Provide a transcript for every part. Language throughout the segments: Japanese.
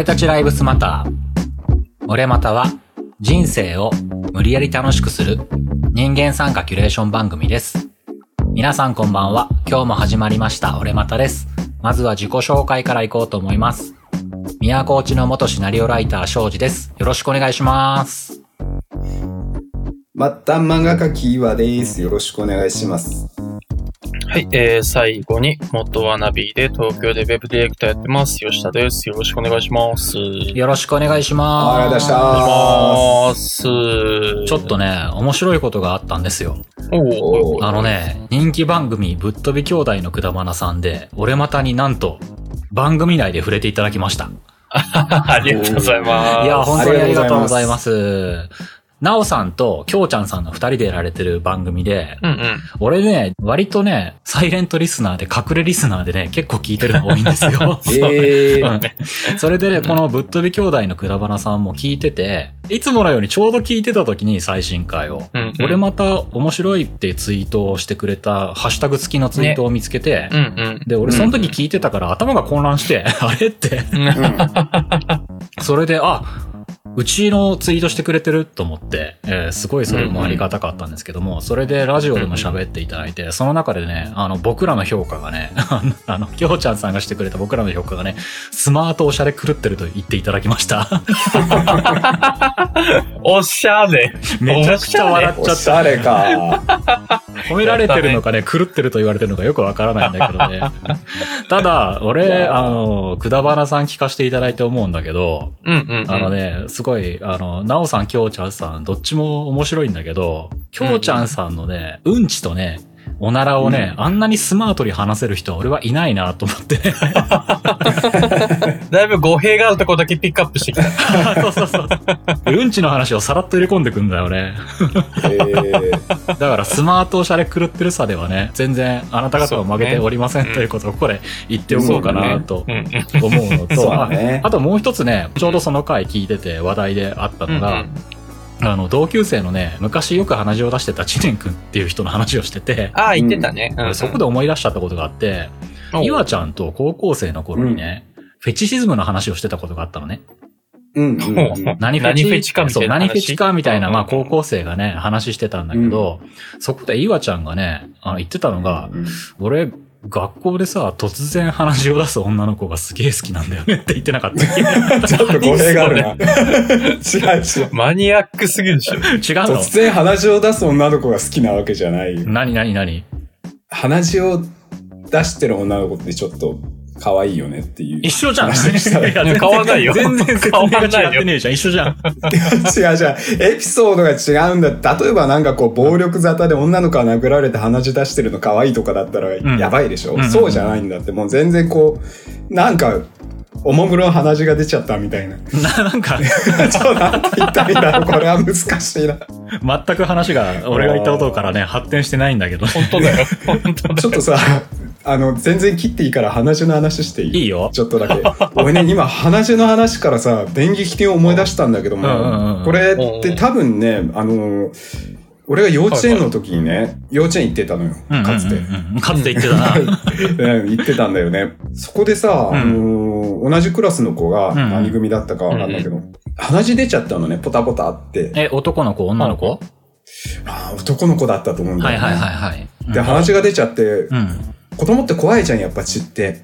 俺たちライブスマター。俺または人生を無理やり楽しくする人間参加キュレーション番組です。皆さんこんばんは。今日も始まりました。俺またです。まずは自己紹介からいこうと思います。宮古内の元シナリオライター庄司です。よろしくお願いします。また漫画家キーワです。よろしくお願いします。はい、えー、最後に、元ワナビーで東京でウェブディレクターやってます。吉田です。よろしくお願いします。よろしくお願いします。ありがとうございました。ます。ちょっとね、面白いことがあったんですよ。おおあのね、人気番組、ぶっ飛び兄弟のくだまなさんで、俺またになんと、番組内で触れていただきました。ありがとうございます。いや、本当にありがとうございます。なおさんときょうちゃんさんの二人でやられてる番組で、うんうん。俺ね、割とね、サイレントリスナーで隠れリスナーでね、結構聞いてるの多いんですよ。それでね、このぶっ飛び兄弟のくだばなさんも聞いてて、いつものようにちょうど聞いてた時に最新回を、うんうん。俺また面白いってツイートをしてくれた、ハッシュタグ付きのツイートを見つけて、うんうん。で、俺その時聞いてたから頭が混乱して、あれって、それで、あ、うちのツイートしてくれてると思って、えーすごいそれもありがたかったんですけども、それでラジオでも喋っていただいて、その中でね、あの、僕らの評価がね、あの、きょうちゃんさんがしてくれた僕らの評価がね、スマートおしゃれ狂ってると言っていただきました。おしゃれ。めちゃくちゃ笑っちゃっ。おしたゃれか。褒められてるのかね、狂ってると言われてるのかよくわからないんだけどね。ただ、俺、あの、くだばなさん聞かせていただいて思うんだけど、うんうんうん。あのね、すごい、あの、なおさん、きょうちゃんさん、どっちも面白いんだけど、きょうちゃんさんのね、うんちとね、おならをね、あんなにスマートに話せる人は俺はいないなと思ってね。だいぶ語弊があるとこだけピックアップしてきた。そうそうそう。うんちの話をさらっと入れ込んでくんだよね。えー、だからスマートおしゃれ狂ってるさではね、全然あなた方は負けておりませんねということをここで言っておこうかなとうんうん。思うのと、そうだねああともう一つね、ちょうどその回聞いてて話題であったのが、あの、同級生のね、昔よく鼻血を出してた知念くんっていう人の話をしてて、ああ、言ってたね。うん。そこで思い出しちゃったことがあって、岩ちゃんと高校生の頃にね、フェチシズムの話をしてたことがあったのね。うんうんうん。何フェチかみたいな話。何フェチかみたいな、まあうん高校生がね、話してたんだけど、そこで岩ちゃんがね、あの言ってたのが、うん。俺、学校でさ、突然鼻血を出す女の子がすげえ好きなんだよねって言ってなかった ちょっと語弊があるな。違う違う。マニアックすぎるでしょ。違うの？突然鼻血を出す女の子が好きなわけじゃない。何何何？鼻血を出してる女の子ってちょっと可愛いよねっていう。一緒じゃん。いや全然変わんないよ全然説明が違ってねえじゃん。一緒じゃん。違う違う。エピソードが違うんだ。例えばなんかこう、暴力沙汰で女の子が殴られて鼻血出してるの可愛いとかだったらんやばいでしょ、うんうんそうじゃないんだって。もう全然こう、なんか、おもむろ鼻血が出ちゃったみたいな。な、なんか、ちょっとなんて言ったらいいんだろう。これは難しいな。全く話が、俺が言ったことからね、発展してないんだけど。本当だよ。本当だちょっとさ、あの、全然切っていいから鼻血の話していい？いいよ。ちょっとだけ。俺ね、今鼻血の話からさ、電撃的に思い出したんだけども、これって多分ね、あの、俺が幼稚園の時にね、幼稚園行ってたのよ、かつて。うんかつて言ってたな。う ん行ってたんだよね。そこでさ、うんあの同じクラスの子が何組だったかわかんないけど、鼻血出ちゃったのね、ポタポタあって。え、男の子、女の子？あー男の子だったと思うんだよね。はいはいはいはい。で、鼻血が出ちゃって、うん。子供って怖いじゃん、やっぱ血って。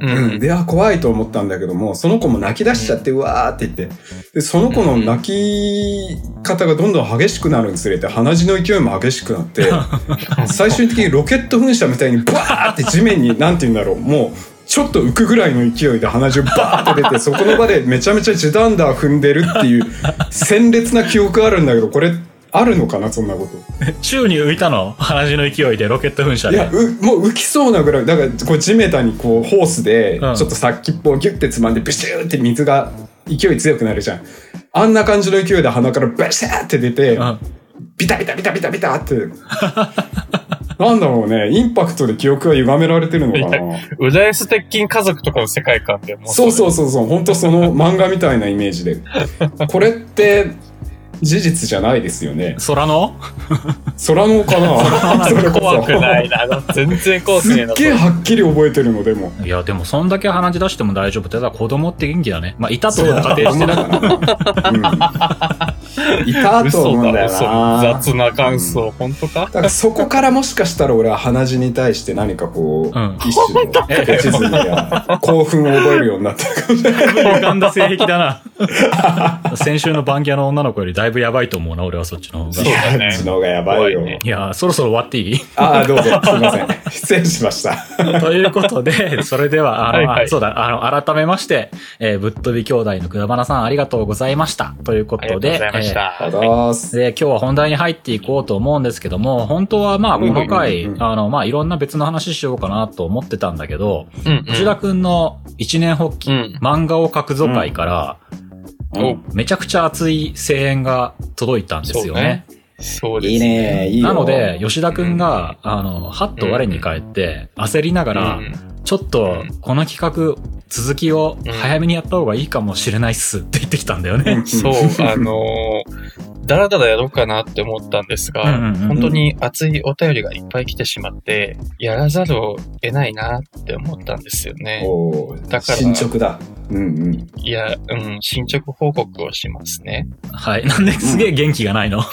ううん。で、あ、怖いと思ったんだけども、その子も泣き出しちゃって、うわーって言って。で、その子の泣き方がどんどん激しくなるにつれて、鼻血の勢いも激しくなって、最終的にロケット噴射みたいにバーって地面に、なんて言うんだろう、もう、ちょっと浮くぐらいの勢いで鼻血バーって出て、そこの場でめちゃめちゃ地団ダー踏んでるっていう、鮮烈な記憶あるんだけど、これ、あるのかな、そんなこと。宙に浮いたの？鼻血の勢いでロケット噴射で。いや、う、もう浮きそうなぐらい、だから、こう地面にこう、ホースで、ちうんょっと先っぽをギュッてつまんで、ブシューって水が、勢い強くなるじゃん。あんな感じの勢いで鼻からバシャーって出て、うんビタビタビタビタビタって。なんだろうね、インパクトで記憶が歪められてるのかな。浦安鉄筋家族とかの世界観でもそうそううそうそう、本当その漫画みたいなイメージで。これって、事実じゃないですよね。空の？空のかな？怖くないな。全然怖くねえな。すっげえはっきり覚えてるの、でも。いや、でもそんだけ鼻血出しても大丈夫って、ただ子供って元気だね。まあ、いたと仮定してな。うんいたと思うんだよ嘘な。雑な感想、本当か？だからそこからもしかしたら俺は鼻血に対して何かこう、うん一種の手続きや興奮を覚えるようになったかもしれない。歪んだ性癖だな。先週のバンギャの女の子よりだいぶやばいと思うな、俺はそっちの方が。そうだねこっちの方がやばいよ。怖いねいや、そろそろ終わっていい？ああ、どうぞ。すいません。失礼しました。ということで、それでは、あの、はいはいあそうだ、あの、改めまして、えーぶっ飛び兄弟のくだばなさんありがとうございました。ということで、ました。ありがとうございます。で、今日は本題に入っていこうと思うんですけども、本当はまあ、この回、うん。うん。うんあの、まあ、いろんな別の話しようかなと思ってたんだけど、うんうん。吉田くんの一年発起、うん。漫画を描くぞ会から、うん。めちゃくちゃ熱い声援が届いたんですよね。そうですいいね、いいよ。なので、吉田くんが、あの、はっと我に返って、焦りながら、うん。ちょっと、この企画、続きを早めにやった方がいいかもしれないっすって言ってきたんだよね。そう、あのー、だらだらやろうかなって思ったんですが、うんうんうん本当に熱いお便りがいっぱい来てしまって、やらざるを得ないなって思ったんですよね。おーだから進捗だ。うんうん。いや、うん、進捗報告をしますね。はい。なんですげえ元気がないの。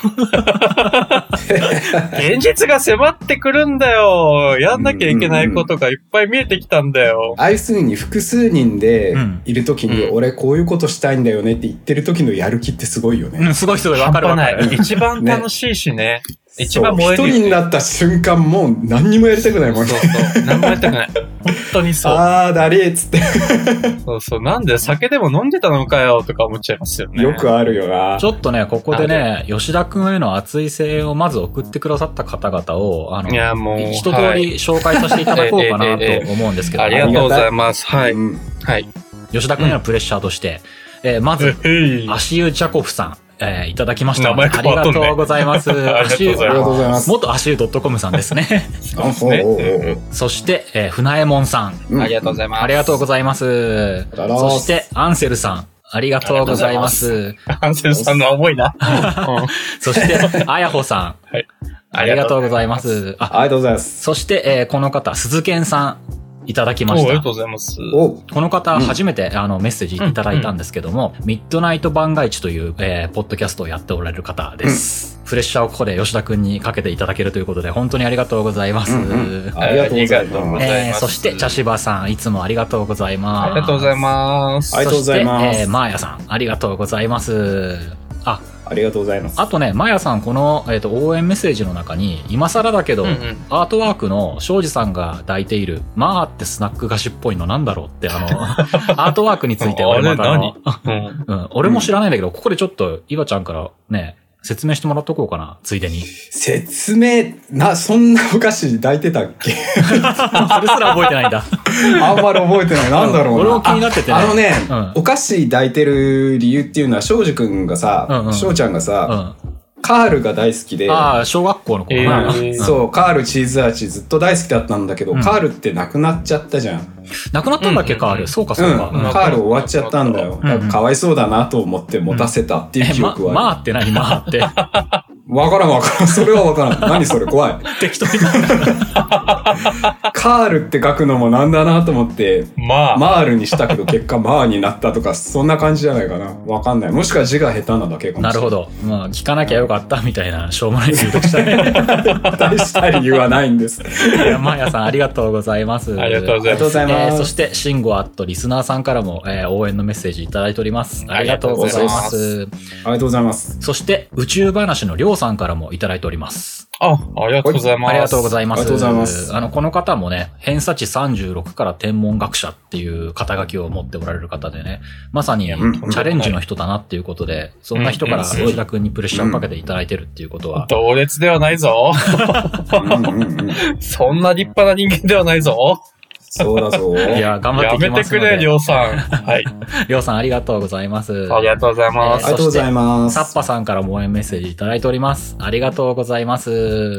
現実が迫ってくるんだよやんなきゃいけないことがいっぱい見えてきたんだよ。ああいう風に複数人でうんいるときに、うん俺こういうことしたいんだよねって言ってる時のやる気ってすごいよね。うん、すごいすごいわ半かるわ端かる。ない。一番楽しいしね。一番燃える一人になった瞬間もう何にもやりたくないもんね。そうそう。何もやりたくない。本当にそう。あー、だりーっつって。そうそう。なんで酒でも飲んでたのかよとか思っちゃいますよね。よくあるよなち。ょっとね、ここでね、吉田くんへの熱い声援をまず送ってくださった方々を、あの、いや、もう。一通り紹介させていただこうかなと 思うんですけど、ありがとうございます。はい。うんはい。吉田くんへのプレッシャーとして、えーまず、え足湯ジャコフさん、えーいただきました。名前ありが変わっとんねとうございます。ありがとうございます ありがとうございます。元足湯 .com さんですね。あほうほうほうそして、えー船右衛門さん。うんありがとうございます。ありがとうございます。そして、アンセルさん。ありがとうございます。ハンセルさんの重いな。うん そして、あやほさん。はい。ありがとうございま。す。あ、ありがとうございます。そして、えーこの方、鈴健さん。いただきましたおありがと。うございます。おこの方、うん初めて、あの、メッセージいただいたんですけども、ミッドナイト番外地という、えーポッドキャストをやっておられる方です。プレッシャーをここで吉田くんにかけていただけるということで、本当にありがとうございます。うんうんありがとうございます。えーそして、茶芝さん、いつもありがとうございます。ありがとうございます。ありがとうございますそして、えー、マーヤさん、ありがとうございます。あ、ありがとうございます。あとね、マーヤさん、この、えっ、と、応援メッセージの中に、今更だけど、うんうんアートワークの庄司さんが抱いている、まあってスナック菓子っぽいのなんだろうって、あの、アートワークについて俺またうん。うん、俺も知らないんだけど、ここでちょっと、岩ちゃんからね、説明してもらっとこうかな、ついでに。それ説明、な、そんなお菓子抱いてたっけ？すら覚えてないんだ。あんまり覚えてない。なんだろうな。俺も気になっててねああのね、うんお菓子抱いてる理由っていうのは、庄司くんがさ、うんうん庄ちゃんがうさ、ん。カールが大好きで、ああ、小学校の頃。えーうんそう、カールチーズ味ずっと大好きだったんだけど、うんカールってなくなっちゃったじゃん。亡くなったんだっけ、うんカール。そうか、う、そうか。カール終わっちゃったんだよ。かわいそうだなと思って持たせたっていう記憶は。まあって何まあって。わからんわからん。それはわからん。何それ？怖い。適当に。カールって書くのもなんだなと思って、まあ、マールにしたけど結果マーになったとか、そんな感じじゃないかな。わかんない。もしくは字が下手なだけかもしれない。なるほど。まあ、聞かなきゃよかったみたいな、しょうもない理由でしたね。大した理由はないんです。いや、まやさん、ありがとうございます。ありがとうございます。えーそして、シンゴアットリスナーさんからも、えー応援のメッセージいただいております。ありがとうございます。ありありがとうございます。そして、宇宙話のりょうさんからもいただいております。あ、ありがとうございます。ありがとうございます。ありがとうございますあの、この方もね、偏差値36から天文学者っていう肩書きを持っておられる方でね、まさにチうんャレンジの人だなっていうことで、そんな人からうん吉田くんにプレッシャーをかけていただいてるっていうことは、同列ではないぞ。そんな立派な人間ではないぞ。そうだぞ。いや、頑張ってやいきめてくれ、ますので。りょうさん。はい。りょうさんありがとうございます。ありがとうございまあす。りがとうございます。サッパさんからも応援メッセージいただいております。ありがとうございます。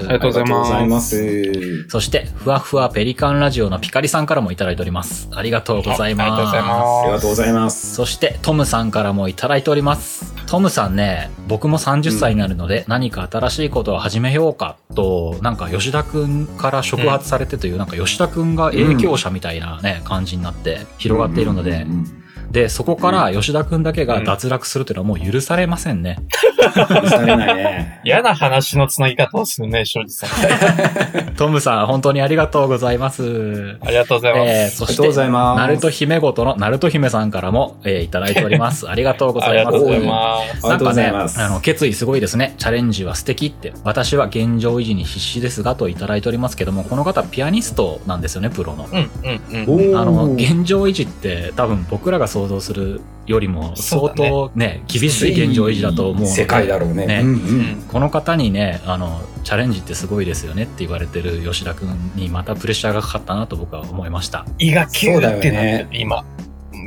ありがとうございます。そして、ふわふわペリカンラジオのピカリさんからもいただいております。ありがとうございます。ありがとうございあります。がとうございます。そして、トムさんからもいただいております。トムさんね、僕も30歳になるので、何か新しいことを始めようかと、なんか吉田くんから触発されてという、なんか吉田くんが影響者みたいなね、感じになって広がっているのでうん、うん。で、そこから吉田くんだけが脱落するというのはもう許されませんね。うん許されないね。嫌な話のつなぎ方をするね、庄司さん。トムさん、本当にありがとうございます。ありがとうございます。えー、そしてありがとうご、ざいます。ナルト姫ごとのナルト姫さんからも、えーいただいております。ありがとうございます。ありがとうございます。なんかね、あの、決意すごいですね。チャレンジは素敵って。私は現状維持に必死ですがといただいておりますけども、この方ピアニストなんですよね、プロの。うん、うん、おうん。ーあの、現状維持って多分僕らが想像するよりも相当ね、厳しい現状維持だと思う。世界だろうね。ねうんううんん。この方にね、あの、チャレンジってすごいですよねって言われてる吉田くんにまたプレッシャーがかかったなと僕は思いました。胃がキューってなってそうだよる、今。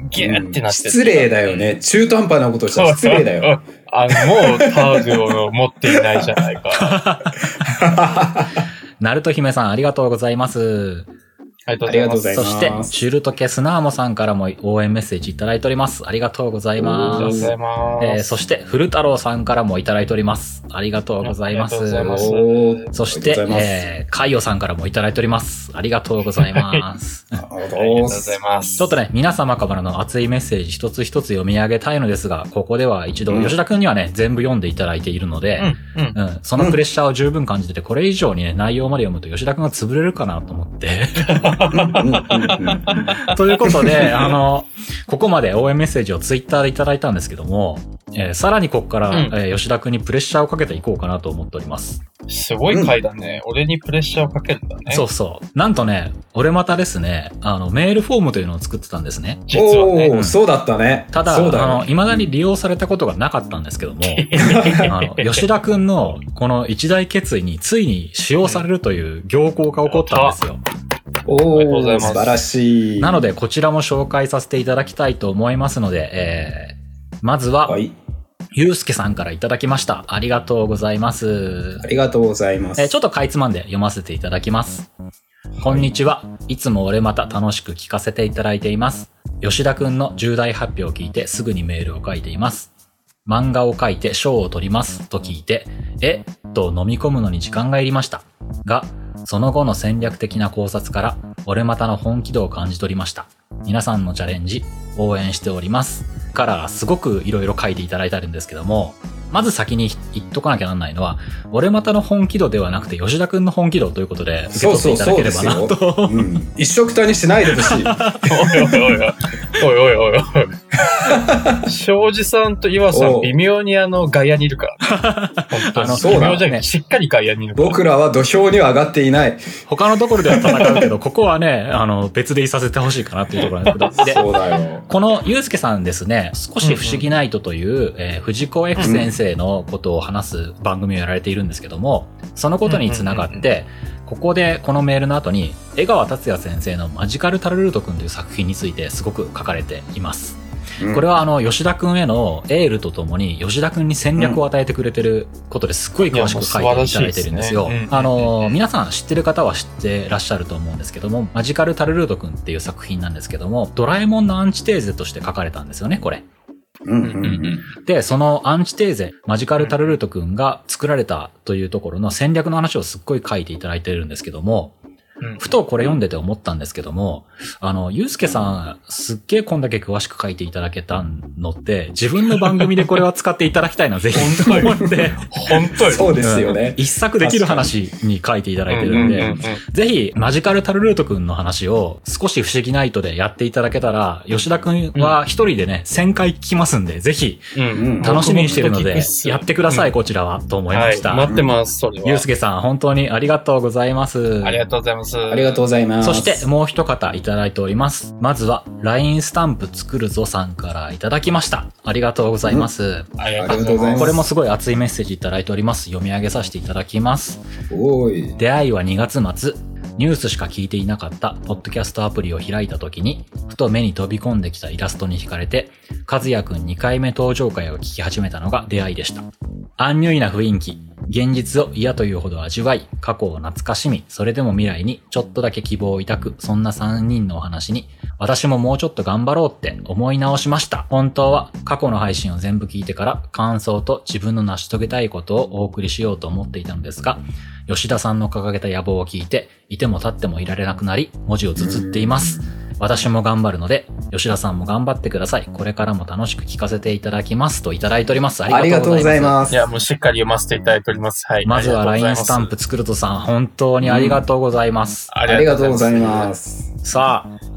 ギューってなってる。失礼だよね。中途半端なことしたら失礼だよ。。あの、もうタオルを持っていないじゃないか。ナルト姫さんありがとうございます。ありがとうございます。ありがとうございますそして、シュルトケスナーモさんからも応援メッセージいただいております。ありがとうございありがます。とうございます。えーそして、古太郎さんからもいただいております。ありがとうございます。ありがとうございますおーそしてえー、カイオさんからもいただいております。ありがとうございます。ありがとうございます。ちょっとね、皆様からの熱いメッセージ一つ一つ読み上げたいのですが、ここでは一度、うん吉田くんにはね、全部読んでいただいているので、うん、うん。うん、そのプレッシャーを十分感じてて、これ以上にね、内容まで読むと吉田くんが潰れるかなと思って。うんうんうんうんということで、あの、ここまで応援メッセージをツイッターでいただいたんですけども、えーさらにここから、うんえー吉田くんにプレッシャーをかけていこうかなと思っております。すごい回だね。俺にプレッシャーをかけるんだね。そうそう。なんとね、俺またですね、あの、メールフォームというのを作ってたんですね。実はね。おーそうだったね。ただ、だよあの、未だに利用されたことがなかったんですけども、あの、吉田くんのこの一大決意についに使用されるという行幸が起こったんですよ。おりがとうございーます素晴らしい。なので、こちらも紹介させていただきたいと思いますので、えー、まずは、はい。ゆうすけさんからいただきました。ありがとうございますあ。りがとうございます。えーちょっとかいつまんで読ませていただきます。こんにちは。いつも俺また楽しく聞かせていただいています。吉田くんの重大発表を聞いてすぐにメールを書いています。漫画を描いて賞を取りますと聞いて、えと飲み込むのに時間がいりました。が、その後の戦略的な考察から、俺またの本気度を感じ取りました。皆さんのチャレンジ、応援しております。から、すごくいろいろ書いていただいてあるんですけども、まず先に言っとかなきゃなんないのは、俺またの本気度ではなくて、吉田くんの本気度ということで、受けそう取っていうただければよなと。。うん。一緒くたにしないでほしい。おいおいおいおい。おいおいおいおい。庄司さんと岩さん、微妙にあの、外野にいるから。本当あのに。そうだ微妙じゃなくてしっかり外野にいるから。僕らは土俵には上がっていない。他のところでは戦うけど、ここはね、あの、別でいさせてほしいかなっていうところなんですけど。で、そうだよ。このゆうすけさんですね、少し不思議ナイトという、えー藤子 F 先生のことを話す番組をやられているんですけども、そのことにつながって、ここでこのメールの後に、江川達也先生のマジカルタルルート君という作品についてすごく書かれています。うんこれはあの、吉田くんへのエールとともに、吉田くんに戦略を与えてくれてることですっごい詳しく書いていただいてるんですよあの、皆さん知ってる方は知ってらっしゃると思うんですけども、マジカルタルルートくんっていう作品なんですけども、ドラえもんのアンチテーゼとして書かれたんですよね、これ。で、そのアンチテーゼ、マジカルタルルート君が作られたというところの戦略の話をすっごい書いていただいてるんですけども、うんふとこれ読んでて思ったんですけども、あの、ゆうすけさん、すっげえこんだけ詳しく書いていただけたのって、自分の番組でこれは使っていただきたいな、ぜひと思って、本当よ。そうですよね。一作できる話に書いていただいてるんでぜひ、マジカルタルルートくんの話を少し不思議ナイトでやっていただけたら、吉田くんは一人でね、1000回聞きますんで、ぜひ、楽しみにしてるのでやってください、うんこちらは、と思いまはい。した。待ってます、それは。ゆうすけさん、本当にありがとうございます。ありがとうございます。ありがとうございます。そして、もう一方いただいております。まずは、LINE スタンプ作るぞさんからいただきました。ありがとうございます。ありがとうございますこれもすごい熱いメッセージいただいております。読み上げさせていただきます。おーい。出会いは2月末。ニュースしか聞いていなかったポッドキャストアプリを開いた時に、ふと目に飛び込んできたイラストに惹かれて、和也くん2回目登場会を聞き始めたのが出会いでした。アンニュイな雰囲気、現実を嫌というほど味わい、過去を懐かしみ、それでも未来にちょっとだけ希望を抱く、そんな3人のお話に、私ももうちょっと頑張ろうって思い直しました。本当は過去の配信を全部聞いてから感想と自分の成し遂げたいことをお送りしようと思っていたのですが、吉田さんの掲げた野望を聞いて、いても立ってもいられなくなり、文字を綴っています。私も頑張るので、吉田さんも頑張ってください。これからも楽しく聞かせていただきますといただいております。あありがとうございす。ます。いや、もうしっかり読ませていただいております。はい。まずは LINE スタンプ作るとさん、本当にありがとうございます。あありがとうございます。さあ、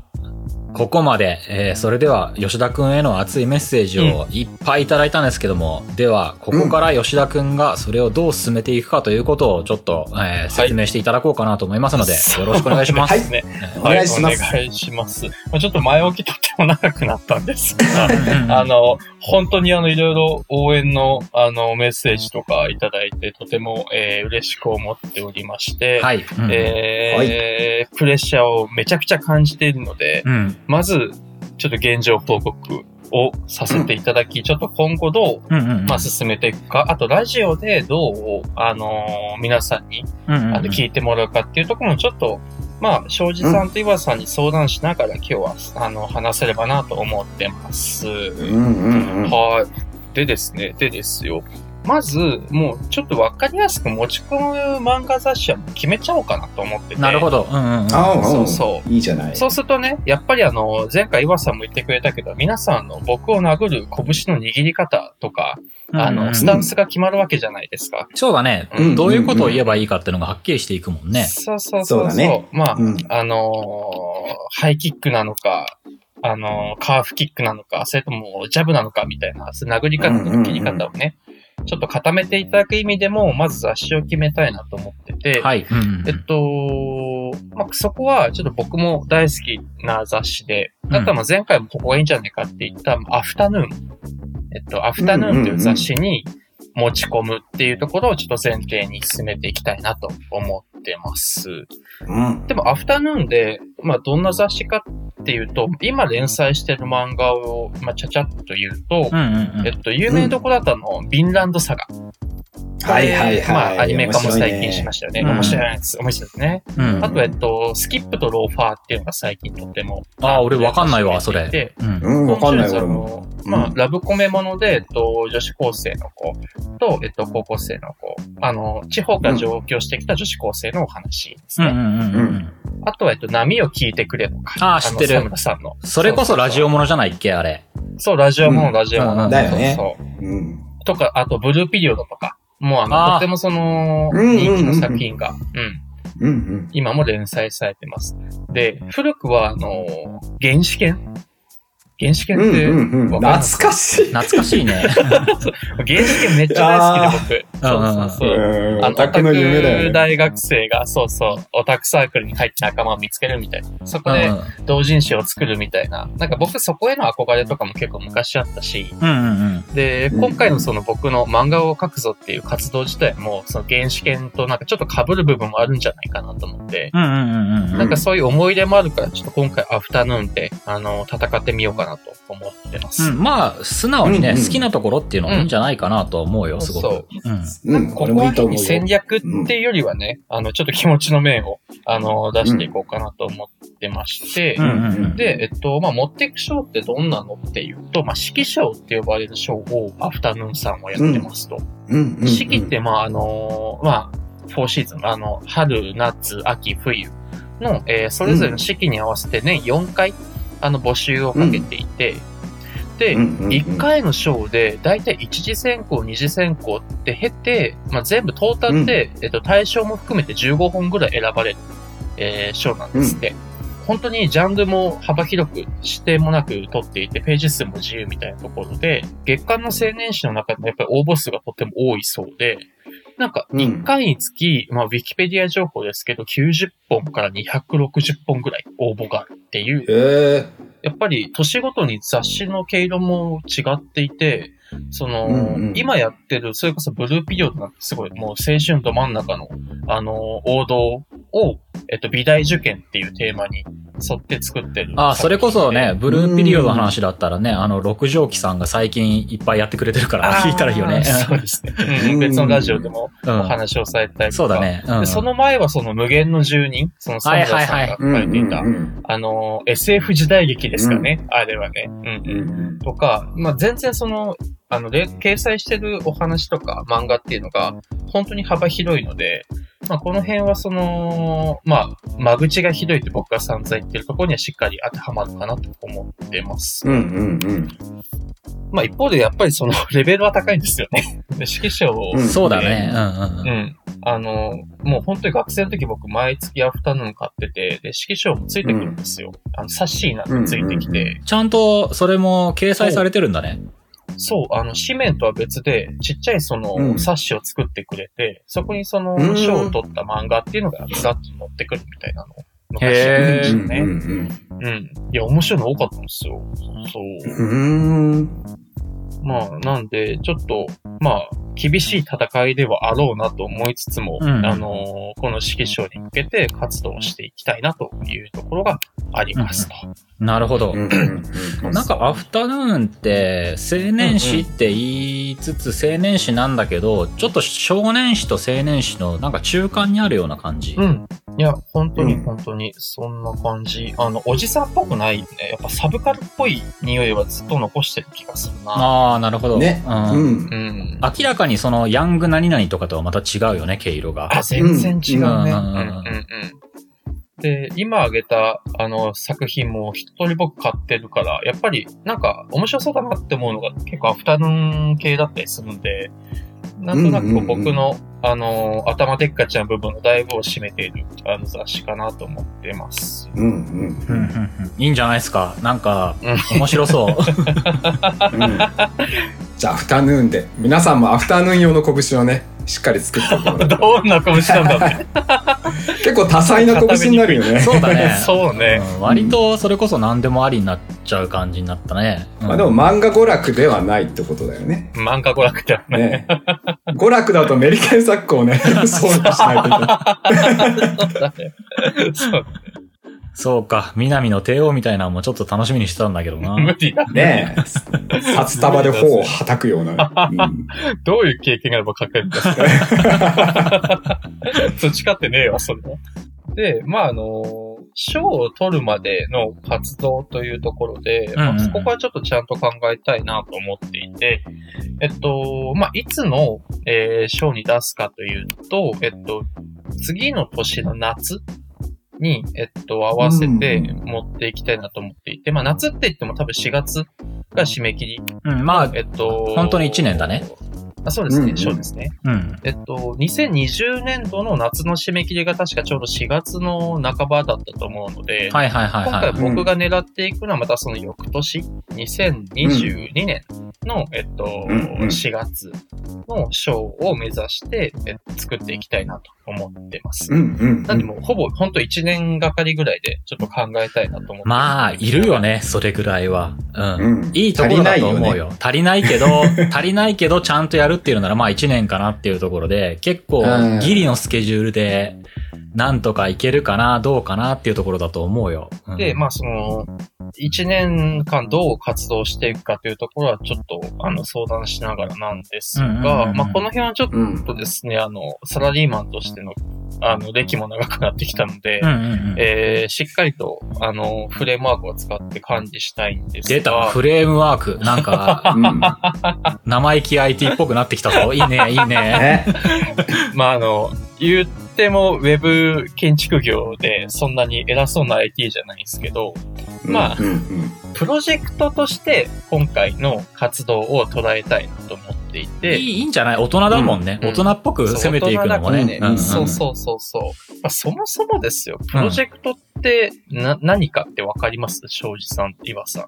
ここまで、えーそれでは吉田くんへの熱いメッセージをいっぱいいただいたんですけども、では、ここから吉田くんがそれをどう進めていくかということをちょっと、えー説明していただこうかなと思いますので、よろしくお願いします。そうですね。お願いします。はい、お願いします。まあちょっと前置きとっても長くなったんですが、うん あの、本当にあの、いろいろ応援の、あの、メッセージとかいただいて、とても、えー嬉しく思っておりまして、はい。うん。えープレッシャーをめちゃくちゃ感じているので、うん。まず、ちょっと現状報告をさせていただき、ちょっと今後どう、うんうんうん。まあ、進めていくか、あと、ラジオでどう、あのー皆さんに、うんうんうんあの、聞いてもらうかっていうところもちょっと、まあ、庄司さんと岩さんに相談しながら今日は、あの、話せればなと思ってます。うんうんうん。はい。でですね、でですよ。まず、もうちょっとわかりやすく持ち込む漫画雑誌は決めちゃおうかなと思ってて。なるほど。うんうんうん。ああ、そうそういいじゃない。そうするとね、やっぱりあの、前回岩さんも言ってくれたけど、皆さんの僕を殴る拳の握り方とか、あの、スタンスが決まるわけじゃないですか。そうだね、うんどういうことを言えばいいかっていうのがはっきりしていくもんね。そうそうそうそう。そうだねまあ、うんあのーハイキックなのか、あのーカーフキックなのか、それともジャブなのかみたいな、殴り方の切り方をね、ちょっと固めていただく意味でも、まず雑誌を決めたいなと思ってて、はい。うんうんえっと、まあ、そこはちょっと僕も大好きな雑誌で、んあとはまあ前回もここがいいんじゃないかって言ったアフタヌーン。えっと、アフタヌーンという雑誌に持ち込むっていうところをちょっと前提に進めていきたいなと思ってます。うん。でもアフタヌーンで、まあどんな雑誌かっていうと、今連載してる漫画を、まあちゃちゃっと言うと、うんうんうんえっと、有名どころだったの、ヴィンランドサガ。はいはいはい。まあアニメ化も最近しまししたよね。面面白いね白いです。面白いですね。うんあと、えっと、スキップとローファーっていうのが最近とっても。ああ、俺わかんないわ、それ。うんわかんない今週俺も。のまあ、ラブコメもので、えっと、女子高生の子と、えっと、高校生の子。あの、地方から上京してきた女子高生のお話ですね。うんうんうんうん。あとは、えっと、波を聞いてくれとか。ああ知ってるさんの。それこそラジオもものじゃないっけ、あれ。そう、ラジオもの、うんラジオもの。うんだよねそうそう。うん。とか、あと、ブルーピリオドとか。もう、あの、とてもその、うんうんうん人気の作品が、うん。うんうん。今も連載されてます。で、古くは、あの、原始圏原始圏うんって、うんうん。懐わかりますか？しい。懐かしいね。原始圏めっちゃ大好きで、僕。そうそうそう。オタクの夢だよね。大学生が、そうそう、オタクサークルに入って仲間を見つけるみたいな。そこでうん同人誌を作るみたいな。なんか僕そこへの憧れとかも結構昔あったし、うんうんうん。で、うん今回のその僕の漫画を描くぞっていう活動自体も、その原始圏となんかちょっと被る部分もあるんじゃないかなと思って、うんうんうんうん。なんかそういう思い出もあるから、ちょっと今回アフタヌーンで、あの、戦ってみようかなと思ってます。うん、まあ、素直にね、うんうん好きなところっていうのはいいんじゃないかなと思うよ、すごそうく。うん。うん、こ俺もいいと思う戦よ。略っていうよりはね、あの、ちょっと気持ちの面を、あの、出していこうかなと思ってまして、うんうんうん。で、えっと、まあ、持っていく賞ってどんなのっていうと、まあ、四季賞って呼ばれる賞をアフタヌーンさんはやってますと。うんうんうん。四季って、まあ、あの、まあ、4シーズン、あの、春、夏、秋、冬の、えーそれぞれの四季に合わせて年4回、あの、募集をかけていて、で、うんうんうん。1回の賞で、だいたい1次選考、2次選考って経て、まあ、全部トータルで、えっと、対象も含めて15本ぐらい選ばれる、えー賞なんですって。本当にジャンルも幅広く指定もなく取っていて、ページ数も自由みたいなところで、月間の青年誌の中でもやっぱり応募数がとても多いそうで、なんかうん。1回につき、まあ、ウィキペディア情報ですけど、90本から260本ぐらい応募があるっていう、えやっぱり年ごとに雑誌の毛色も違っていて、その、うんうん。今やってる、それこそブルーピリオドなんてすごいもう青春ど真ん中の、あの、王道をえっと、美大受験っていうテーマに沿って作ってる。あ、それこそね、ブルーピリオドの話だったらね、あの、六条記さんが最近いっぱいやってくれてるから、聞いたらいいよね。そうですね。うん別のラジオでもうんお話をされたりとか。そうだね。うんで、その前はその無限の住人、そのサンダーさんが書かれていた、うんあの、SF 時代劇ですかね、あれはね。うんううん。んとか、まあ、全然その、あの、で、掲載してるお話とか漫画っていうのが、本当に幅広いので、まあ、この辺はその、まあ、間口がひどいって僕が散々言ってるところにはしっかり当てはまるかなと思ってます。うんうんうんまあ、一方でやっぱりその、レベルは高いんですよね。で 指揮者を、うんそうだね。うんうんううん。ん。あの、もう本当に学生の時僕毎月アフタヌーン買ってて、で、指揮書もついてくるんですよ。あの、サッシーなんてついてきて、うんうんちゃんと、それも掲載されてるんだね。そう、あの、紙面とは別で、ちっちゃいその、うん冊子を作ってくれて、そこにそのうん、賞を取った漫画っていうのがずらっと載ってくるみたいなのへね。うんうん。いや、面白いの多かったんですよ。そう。うんうんまあ、なんで、ちょっと、まあ、厳しい戦いではあろうなと思いつつも、うんあのーこの指揮賞に向けて活動していきたいなというところがありますと。なるほど。なんか、アフタヌーンって、青年誌って言いつつ、青年誌なんだけど、ちょっと少年誌と青年誌のなんか中間にあるような感じ。うん。いや、本当にうん本当に、そんな感じ。あの、おじさんっぽくないよね。やっぱサブカルっぽい匂いはずっと残してる気がするな。ああ、なるほど。ねうんうんうん。明らかにその、ヤング何々とかとはまた違うよね、毛色が。あ、全然違うね。ううんんうんうんうん。で、今挙げた、あの、作品も一通り僕買ってるから、やっぱり、なんか、面白そうだなって思うのが結構アフタヌーン系だったりするんで、なんとなく僕の、あの、頭でっかちな部分のだいぶを占めている、あの、雑誌かなと思ってます。うんうんうんうんうんいいんじゃないですか？なんかうん、面白そう。うんじゃあアフタヌーンで皆さんもアフタヌーン用の拳をねしっかり作っておくのどんな拳なんだね。結構多彩な拳になるよねそうだね。そうね。うん割とそれこそ何でもありになっちゃう感じになったね。うんまあでも漫画娯楽ではないってことだよね。漫画娯楽だよね。ね娯楽だとメリケンサックをね、そうしないといけない。そうか。南の帝王みたいなのもちょっと楽しみにしてたんだけどな。無理だ。ねえ。札束で頬をはたくような。うんどういう経験があれば書けるんですか？培ってねえわ、それは。で、まあ、あの、賞を取るまでの活動というところで、うんうん。うんまあここはちょっとちゃんと考えたいなと思っていて、えっと、まあ、いつの、えー賞に出すかというと、えっと、次の年の夏に、えっと、合わせてうん持っていきたいなと思っていて、まあ、夏って言っても多分4月が締め切り。うん、まあ、えっと、本当に一年だね。あそうですね、うんうんそうですね。うん。えっと、2020年度の夏の締め切りが確かちょうど4月の半ばだったと思うので、はいはいはい今回はい。僕が狙っていくのはまたその翌年、2022年の、えっと、うんうん4月のショーを目指して、えっと作っていきたいなと思ってます。うんうん。なんでもうほぼほんと1年がかりぐらいでちょっと考えたいなと思って。まあ、いるよ。ね、それぐらいは。うん。うんいいところだと思うよ。足りないけど、足りないけど、ちゃんとやるっていうのなら、まあ1年かなっていうところで、結構うん、ギリのスケジュールで、なんとかいけるかな、どうかなっていうところだと思うよ。うんで、まあその、1年間どう活動していくかというところはちょっと、あの、相談しながらなんですうんうんうんが、うんまあこの辺はちょっうん。とですね、あの、サラリーマンとしての、あの、歴も長くなってきたので、うんうんうん。えー、しっかりと、あの、フレームワークを使って管理したいんですが。出た、フレームワーク。なんか、うん。生意気 IT っぽくなってきたぞ。いいね、いいね。ね。まあ、あの、言っても、ウェブ建築業で、そんなに偉そうな IT じゃないんですけど、まあうんうん。プロジェクトとして、今回の活動を捉えたいなと思っていて、いいいいんじゃない？大人だもんね。うん大人っぽく攻めていくのもね。そうそうそう。まあ、そもそもですよ、プロジェクトってな、何かってわかります？庄司さん、岩さん。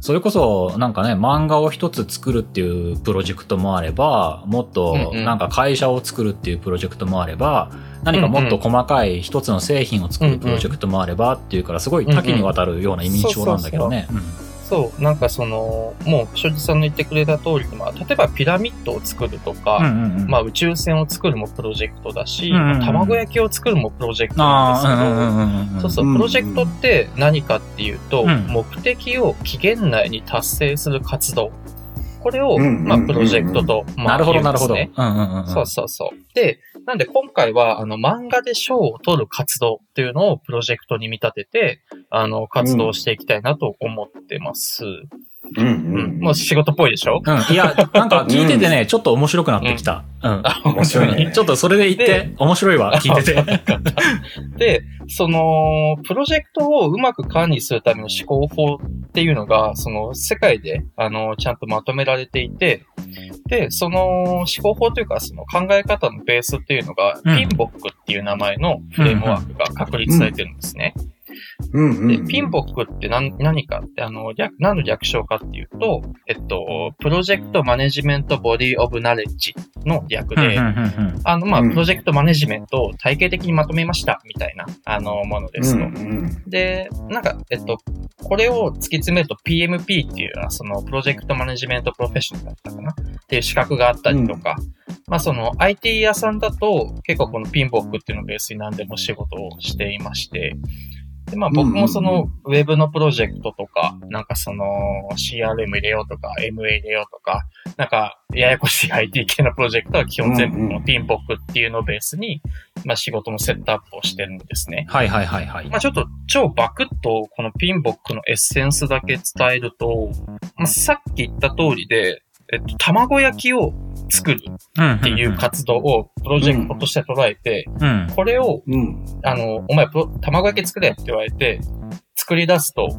それこそ、なんかね、漫画を一つ作るっていうプロジェクトもあれば、もっとうんうん。なんか会社を作るっていうプロジェクトもあれば、何かもっと細かい一つの製品を作るプロジェクトもあればっていうから、すごい多岐にわたるような印象なんだけどね。そう、なんかその、もう、庄司さんの言ってくれた通り、まあ、例えばピラミッドを作るとか、うんうんうん。まあ、宇宙船を作るもプロジェクトだし、うんうんうん卵焼きを作るもプロジェクトなんですけど、うんうんうんうん。そうそうう、んプロジェクトって何かっていうと、うん目的を期限内に達成する活動。これを、うんうんうんうんまあ、プロジェクトと、まあ、なるほど、言うんなるほど。そうそうそう。で、なんで今回は、あの、漫画で賞を取る活動っていうのをプロジェクトに見立てて、あの、活動していきたいなと思ってます。うんう。うんん。もう仕事っぽいでしょ？うん。いや、なんか聞いててね、ちょっと面白くなってきた。うん。面白いね。ちょっとそれで言って、面白いわ、聞いてて。で、その、プロジェクトをうまく管理するための思考法っていうのが、その、世界で、あの、ちゃんとまとめられていて、で、その思考法というか、その考え方のベースっていうのが、うんピンボックっていう名前のフレームワークが確立されてるんですね。うんうん。で、ピンボックって何何かって、あの、略、何の略称かっていうと、えっと、プロジェクトマネジメントボディオブナレッジの略で、うんうんうんあの、まあ、うん。プロジェクトマネジメントを体系的にまとめました、みたいな、あの、ものですと。うんうんで、なんか、えっと、これを突き詰めると PMP っていうのは、その、プロジェクトマネジメントプロフェッショナルだったかな？っていう資格があったりとか、まあ、その、IT 屋さんだと、結構この PMBOK っていうのをベースに何でも仕事をしていまして、で、まあ僕もその、ウェブのプロジェクトとか、なんかその、CRM 入れようとか、MA 入れようとか、なんか、ややこしい IT 系のプロジェクトは基本全部この PMBOK っていうのをベースに、まあ仕事のセットアップをしてるんですね。はいはいはいはいま。あちょっと超バクッとこの PMBOK のエッセンスだけ伝えると、まあ、さっき言った通りで、えっと、卵焼きを作るうん。っていう活動をプロジェクトとして捉えて、うん。これを、うん。あの、お前プロ、卵焼き作れって言われて、作り出すと、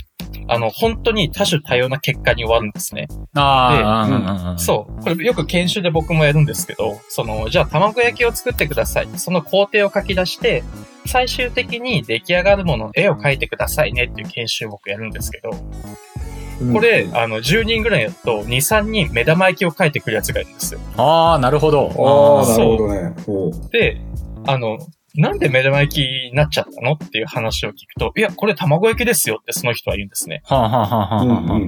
あの、本当に多種多様な結果に終わるんですね。ああ、うん。そう。これよく研修で僕もやるんですけど、その、じゃあ卵焼きを作ってください。その工程を書き出して、最終的に出来上がるものの絵を描いてくださいねっていう研修を僕やるんですけど、これ、あの、10人ぐらいやると、2、3人目玉焼きを描いてくるやつがいるんですよ。ああ、なるほど。ああ、なるほどね。で、あの、なんで目玉焼きになっちゃったのっていう話を聞くと、いや、これ卵焼きですよってその人は言うんですね。はあ、はあはあはあ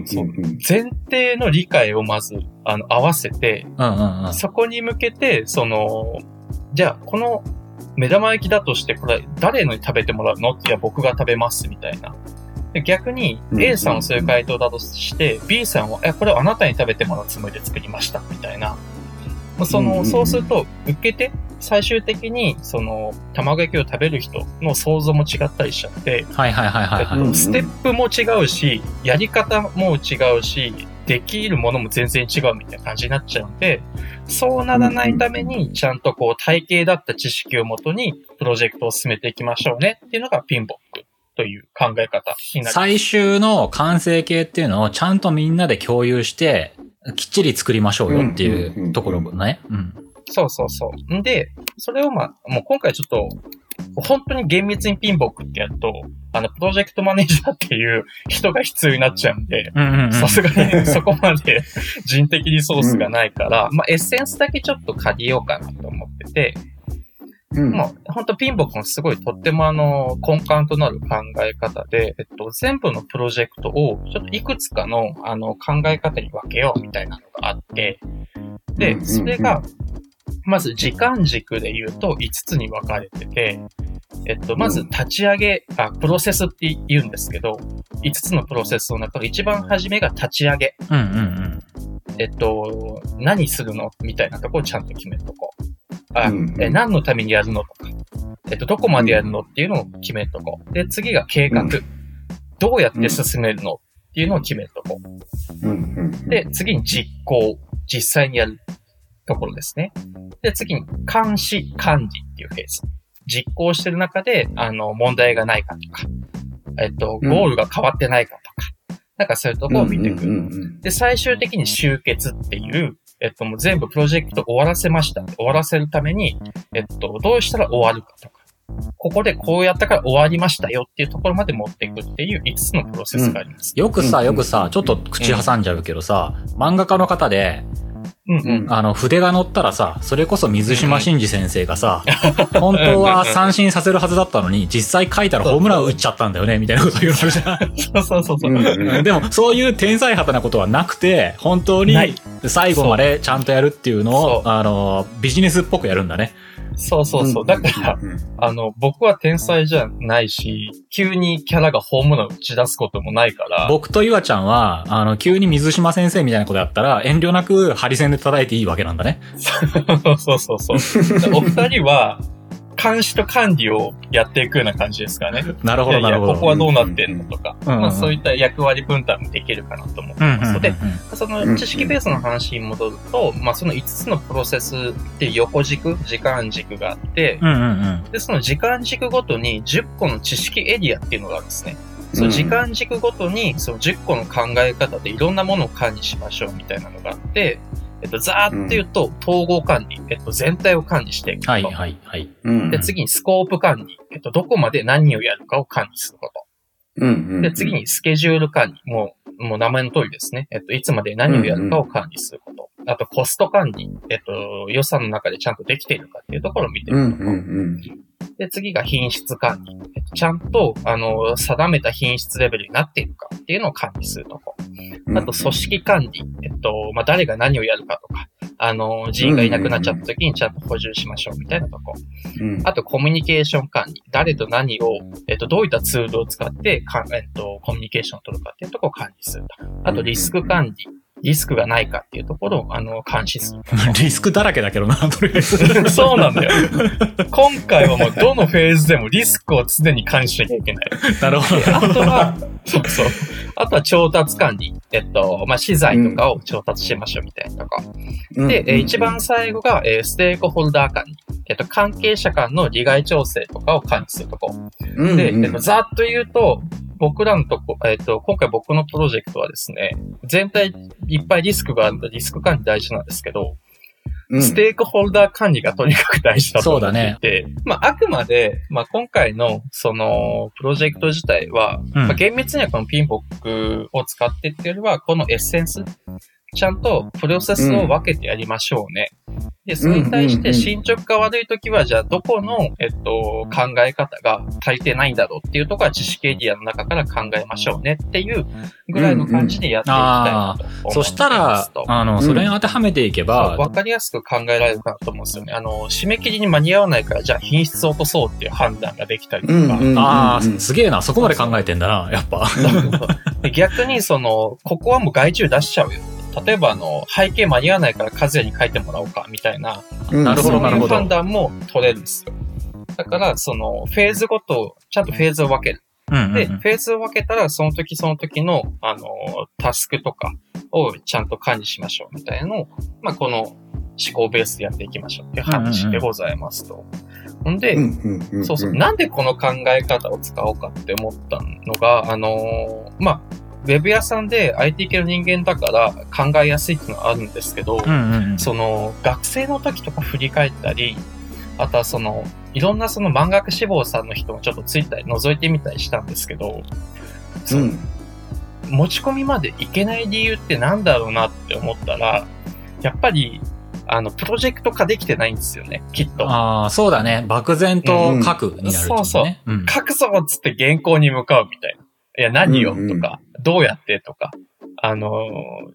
前提の理解をまず、あの、合わせて、うんうんうん。そこに向けて、その、じゃあ、この目玉焼きだとして、これ誰のに食べてもらうの？いや、僕が食べます、みたいな。で逆に、うん A さんはそういう回答だとして、B さんは、え、これはあなたに食べてもらうつもりで作りました、みたいな。もうその、そうすると、受けて、最終的に、その、卵焼きを食べる人の想像も違ったりしちゃって、はいはいはいはいはい。ステップも違うし、やり方も違うし、できるものも全然違うみたいな感じになっちゃうんで、そうならないために、ちゃんとこう体系だった知識をもとに、プロジェクトを進めていきましょうねっていうのがピンボックという考え方になります。最終の完成形っていうのをちゃんとみんなで共有して、きっちり作りましょうよっていうところね。うん。そうそうそう。んで、それをまあ、もう今回ちょっと、本当に厳密にピンボックってやると、あの、プロジェクトマネージャーっていう人が必要になっちゃうんで。さすがに そこまで 人的リソースがないから、まあエッセンスだけちょっと借りようかなと思ってて、うんもう本当ピンボックもすごいとってもあの根幹となる考え方で、えっと全部のプロジェクトをちょっといくつかのあの考え方に分けようみたいなのがあって、で、それが、まず時間軸で言うと5つに分かれてて、えっと、まず立ち上げ、あ、プロセスって言うんですけど、5つのプロセスの中で一番初めが立ち上げ。うんうんうん。えっと、何するの？みたいなところをちゃんと決めとこう。あ、うんうんえ、何のためにやるのとか。えっと、どこまでやるのっていうのを決めとこう。で、次が計画。うんどうやって進めるのっていうのを決めとこうんうんう。で、次に実行。実際にやるところですね。で、次に監視、管理っていうフェーズ。実行してる中で、あの、問題がないかとか、えっと、うんゴールが変わってないかとか、なんかそういうところを見てくる。うんうんうんで、最終的に終結っていう、えっと、もう全部プロジェクト終わらせました。終わらせるために、えっと、どうしたら終わるかとか、ここでこうやったから終わりましたよっていうところまで持っていくっていう5つのプロセスがあります。よくさ、うんよくさ、ちょっと口挟んじゃうけどさ、漫画家の方で、うんうん。あの、筆が乗ったらさ、それこそ水島真司先生がさ、本当は三振させるはずだったのに、実際書いたらホームラン打っちゃったんだよね、みたいなこと言うのじゃそうそうそうそう。う。でも、そういう天才派なことはなくて、本当に最後までちゃんとやるっていうのを、あの、ビジネスっぽくやるんだね。そうそうそう。だから、うんあの、僕は天才じゃないし、急にキャラがホームラン打ち出すこともないから、僕と岩ちゃんは、あの、急に水島先生みたいなことやったら、遠慮なくハリセンで叩いていいわけなんだね。そうそうそうそう。お二人は、監視と管理をやっていくような感じですからね。なるほど、ないるほど。ここはどうなってんのとか、うんうんまあそういった役割分担もできるかなと思ってますので、うんその知識ベースの話に戻ると、まあその5つのプロセスって横軸、時間軸があって。で、その時間軸ごとに10個の知識エリアっていうのがあるんですね。その時間軸ごとに、その10個の考え方でいろんなものを管理しましょうみたいなのがあって、えっと、ざーっと言うと、統合管理、えっと、全体を管理していくこと。はいはいはい。うんで、次にスコープ管理、えっと、どこまで何をやるかを管理すること。うんうんで、次にスケジュール管理。もう、もう名前の通りですね。えっと、いつまで何をやるかを管理すること。あと、コスト管理。えっと、予算の中でちゃんとできているかっていうところを見ていくこと。うんうんで、次が品質管理。えっと、ちゃんと、あの、定めた品質レベルになっているかっていうのを管理するとこ。うん。あと、組織管理。えっと、まあ、誰が何をやるかとか、あの、人員がいなくなっちゃった時にちゃんと補充しましょうみたいなとこ。うん、あと、コミュニケーション管理。誰と何を、えっと、どういったツールを使って、かえっと、コミュニケーションを取るかっていうところを管理すると。あと、リスク管理。リスクがないかっていうところを、あの、監視する。リスクだらけだけどな、とりあえず。そうなんだよ。今回はもう、どのフェーズでもリスクを常に監視しなきゃいけない。なるほど。あとは、そうそう。あとは調達管理。えっと、まあ、資材とかを調達しましょうみたいなとか。うんで、えー一番最後が、えーステークホルダー管理。えっと、関係者間の利害調整とかを管理するとこ。うんで、うんえっと、ざっと言うと、僕らのとこ、えっと、今回僕のプロジェクトはですね、全体いっぱいリスクがあるので、リスク管理大事なんですけど、うん。ステークホルダー管理がとにかく大事だと思っていて、そうまあ、あくまで、まあ、今回の、その、プロジェクト自体は、うん。まあ、厳密にはこのピンボックを使ってっていうよりは、このエッセンス、ちゃんとプロセスを分けてやりましょうね。で、それに対して進捗が悪いときは、じゃあどこの、えっと、考え方が足りてないんだろうっていうところは知識エリアの中から考えましょうねっていうぐらいの感じでやっていきたいなと思ってますと。そしたら、あの、それに当てはめていけば、わかりやすく考えられるかなと思うんですよね。あの、締め切りに間に合わないから、じゃあ品質を落とそうっていう判断ができたりとか。うんうんああ、うんすげえな、そこまで考えてんだな、やっぱ。で逆に、その、ここはもう外注出しちゃうよ。例えば、あの、背景間に合わないから和也に書いてもらおうか、みたいな、うんなるほどなるほどそういう判断も取れるんですよ。だから、その、フェーズごと、ちゃんとフェーズを分ける。で、フェーズを分けたら、その時その時の、あの、タスクとかをちゃんと管理しましょう、みたいなのを、まあ、この思考ベースでやっていきましょうっていう話でございますと。ほんで、そうそう。なんでこの考え方を使おうかって思ったのが、あのーまあ、ウェブ屋さんで IT 系の人間だから考えやすいっていうのはあるんですけど、うんうんうんその、学生の時とか振り返ったり、あとはその、いろんなその漫学志望さんの人もちょっとついたり、覗いてみたりしたんですけど、そのうん持ち込みまでいけない理由ってなんだろうなって思ったら、やっぱり、あの、プロジェクト化できてないんですよね、きっと。ああ、そうだね。漠然と書くになるってことね。そうそううん書くぞっつって原稿に向かうみたいな。いや、何ようんうんとか、どうやってとか。あの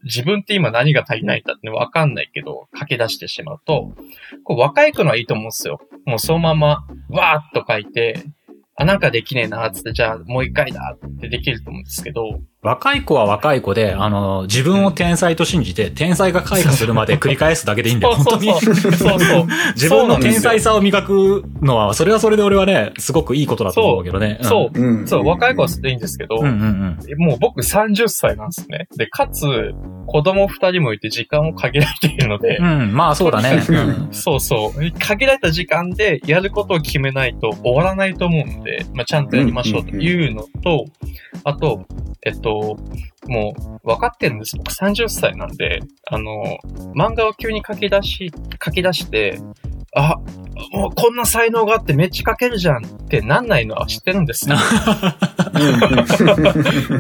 自分って今何が足りないんだってわかんないけど、書き出してしまうと、こう若い子のはいいと思うんですよ。もうそのまま、わーっと書いて、あ、なんかできねえな、つって、じゃあもう一回だってできると思うんですけど、若い子は若い子で、あの、自分を天才と信じて、天才が開花するまで繰り返すだけでいいんだよ、本当に。そうそう。自分の天才さを磨くのは、それはそれで俺はね、すごくいいことだと思うけどね。そう。うんそう、若い子はそれでいいんですけど、うん。うんうんもう僕30歳なんですね。で、かつ、子供2人もいて時間も限られているので、うん。うん、まあそうだね。うんそうそう。限られた時間でやることを決めないと終わらないと思うんで、まあ、ちゃんとやりましょうというのと、あと、えっと、もう分かってるんです。僕30歳なんで、あの、漫画を急に書き出し、書き出して、あ、もうこんな才能があってめっちゃ書けるじゃんってなんないのは知ってるんですよ。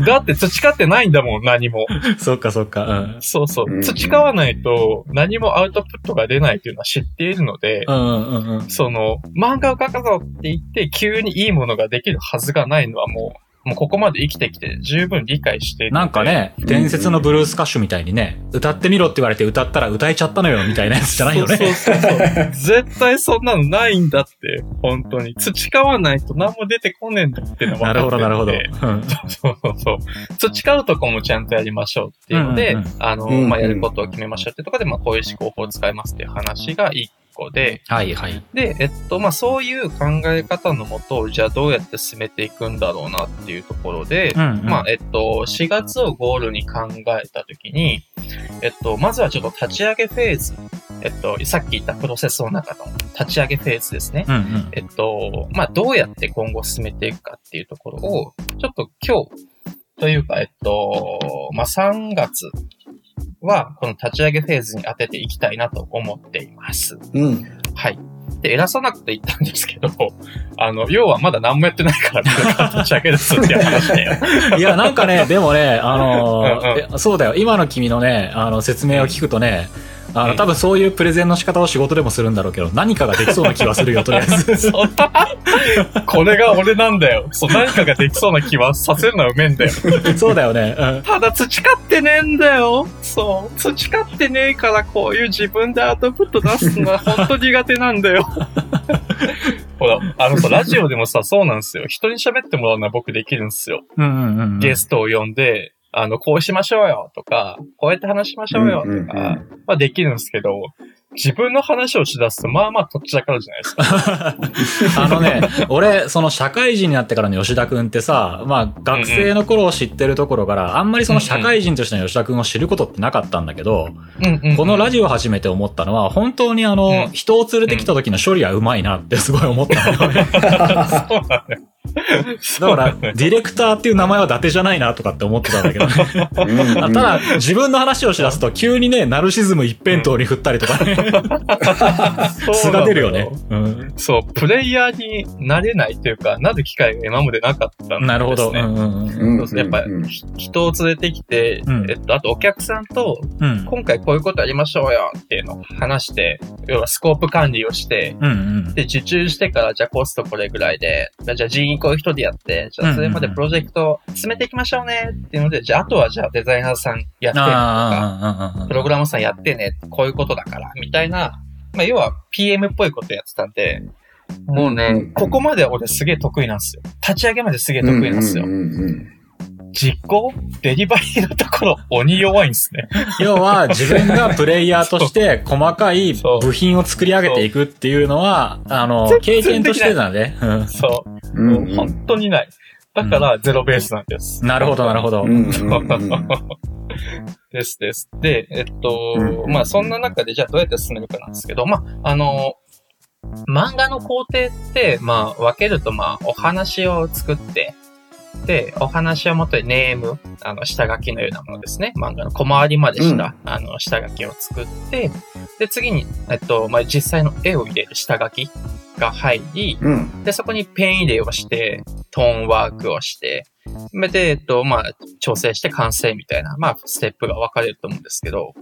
だって培ってないんだもん、何も。そっかそっか。うん。そうそううん。培わないと何もアウトプットが出ないというのは知っているので、うんうんう。その、漫画を描くぞって言って急にいいものができるはずがないのはもう、もうここまで生きてきて十分理解してなんか。ね、伝説のブルース歌手みたいにね、歌ってみろって言われて歌ったら歌えちゃったのよみたいなやつじゃないよね。そうそうそう。絶対そんなのないんだって、本当に。培わないと何も出てこねえんだっていうのはなるほど、なるほど。ど。うんそうそうそう。培うとこもちゃんとやりましょうっていうので、うんうんあの、うんうんまあ、やることを決めましょうっていうところで、まあ、こういう思考法を使いますっていう話が一個で、はいはい。で、えっと、まあ、そういう考え方のもと、じゃあどうやって進めていくんだろうなっていうところで、うんうんまあ、えっと、4月をゴールに考えたときに、えっと、まずはちょっと立ち上げフェーズ、えっと、さっき言ったプロセスの中の立ち上げフェーズですね。うんうん。えっと、まあ、どうやって今後進めていくかっていうところを、ちょっと今日、というか、えっと、まあ、3月は、この立ち上げフェーズに当てていきたいなと思っています。うん。はい。で、偉さなくて言ったんですけど、あの、要はまだ何もやってないから、立ち上げですって話だよ。いや、なんかね、でもね、あのーうんうんえそうだよ。今の君のね、あの、説明を聞くとね、あの、うん多分そういうプレゼンの仕方を仕事でもするんだろうけど、何かができそうな気はするよ、とりあえず。これが俺なんだよ。そう、何かができそうな気はさせるのはうめえんだよ。そうだよね。うん。ただ培ってねえんだよ。そう。培ってねえからこういう自分でアウトプット出すのは本当苦手なんだよ。ほら、あのさ、ラジオでもさ、そうなんですよ。人に喋ってもらうのは僕できるんですよ。うんうんうん。ゲストを呼んで、あの、こうしましょうよとか、こうやって話しましょうよとか、うんうんうんまあできるんですけど、自分の話をしだすと、まあまあとっちらかるじゃないですか。あのね、俺、その社会人になってからの吉田くんってさ、まあ、学生の頃を知ってるところから、あんまりその社会人としての吉田くんを知ることってなかったんだけど、うんうん、このラジジオを始めて思ったのは、本当にあの、うん人を連れてきた時の処理はうまいなってすごい思ったのよね。オ。そうなんだよ。だから、ディレクターっていう名前は伊達じゃないなとかって思ってたんだけどね。ただ、自分の話をしだすと、急にね、ナルシズム一辺倒に振ったりとかね、素が出るよね。うん。そう、プレイヤーになれないというか、なる機会が今までなかったんですね。なるほど。やっぱ、人を連れてきて、うんえっと、あとお客さんと、うん。今回こういうことやりましょうよっていうのを話して、要はスコープ管理をして、うんうん。で、受注してから、じゃあコストこれぐらいで、じゃあ人員こういう人でやって、じゃあそれまでプロジェクト進めていきましょうねっていうので、じゃああとはじゃあデザイナーさんやってとか、プログラマーさんやってね、こういうことだから、みたいな、まあ要は PM っぽいことやってたんで、もうね、うんここまで俺すげえ得意なんですよ。立ち上げまですげえ得意なんですよ。実行？デリバリーのところ、鬼弱いんですね。要は自分がプレイヤーとして細かい部品を作り上げていくっていうのは、あの、経験としてだね。うんそう。もう本当にない。だから、ゼロベースなんです。なるほど、なるほど。うんうんうんですです。で、えっと、うんまあそんな中でじゃあどうやって進めるかなんですけど、まあ、あの、漫画の工程って、まあ分けると、まあお話を作って、で、お話をもとにネーム、あの、下書きのようなものですね。漫画の小回りまでした、あの、下書きを作って、で、次に、えっと、まあ、実際の絵を入れる下書きが入り、うん。で、そこにペン入れをして、トーンワークをして、で、えっと、まあ、調整して完成みたいな、まあ、ステップが分かれると思うんですけど、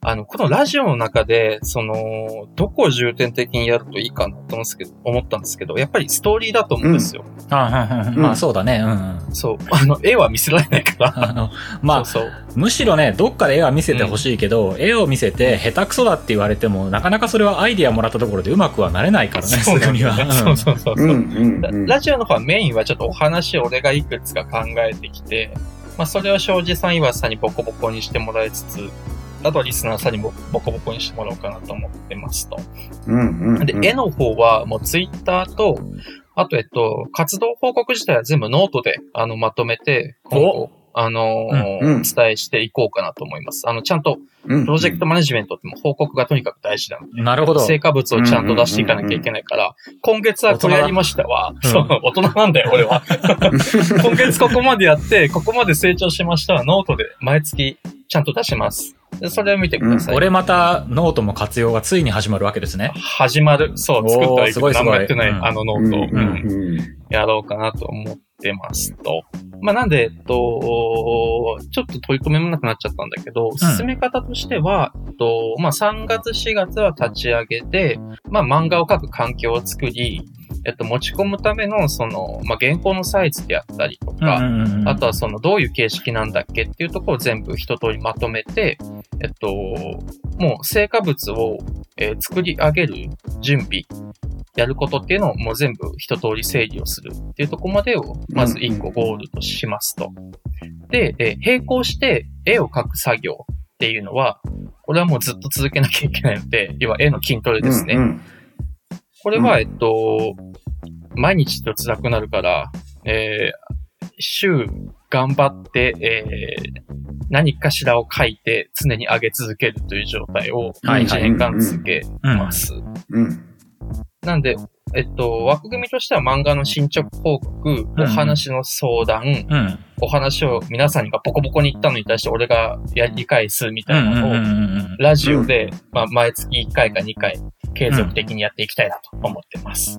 あの、このラジオの中で、その、どこを重点的にやるといいかなと思うんですけど、思ったんですけど、やっぱりストーリーだと思うんですよ。あうんうんまあそうだね。うんうん。そう。あの、絵は見せられないから。あの、まあ、そうそう。むしろね、どっかで絵は見せてほしいけど、絵を見せて下手くそだって言われても、なかなかそれはアイディアもらったところでうまくはなれないからね、すそうなんぐには。そうそうそうそう。うんうんうんラジオの方はメインはちょっとお話を俺がいくつか考えてきて、まあそれを庄司さん、岩瀬さんにボコボコにしてもらいつつ、あとはリスナーさんにもボコボコにしてもらおうかなと思ってますと。うんうんで、絵の方はもうツイッターと、あとえっと、活動報告自体は全部ノートであのまとめて、今後、あのーうんうんお伝えしていこうかなと思います。あの、ちゃんとうんプロジェクトマネジメントっても報告がとにかく大事なので。なるほど。成果物をちゃんと出していかなきゃいけないから、今月はこれやりましたわ。そう、大人なんだよ、俺は。今月ここまでやって、ここまで成長しましたわ。ノートで毎月ちゃんと出します。でそれを見てください。俺またノートも活用がついに始まるわけですね。始まる。そう、作ったはいいってない、うん。あのノうんートを、うんうんやろうかなと思ってますと。まあ、なんで、えっと、ちょっと取り留めもなくなっちゃったんだけど、進め方としては、えっと、まあ、3月4月は立ち上げて、まあ、漫画を描く環境を作り、えっと、持ち込むための、その、まあ、原稿のサイズであったりとか、あとはそのどういう形式なんだっけっていうところを全部一通りまとめて、えっと、もう成果物を、えー作り上げる準備、やることっていうのをもう全部一通り整理をするっていうところまでを、まず一個ゴールとしますと。で、えー並行して絵を描く作業っていうのは、これはもうずっと続けなきゃいけないので、要は絵の筋トレですね。うんこれは、えっと、毎日と辛くなるから、えー週頑張って、えー何かしらを書いて常に上げ続けるという状態をはいはい1年間続けうんます。うんなん。で、えっと、枠組みとしては漫画の進捗報告、うん。お話の相談、うん。お話を皆さんがボコボコに言ったのに対して俺がやり返すみうたいなのを、んうんうんうんラジオで、まあ、毎月1回か2回、継続的にやっていきたいなと思ってます。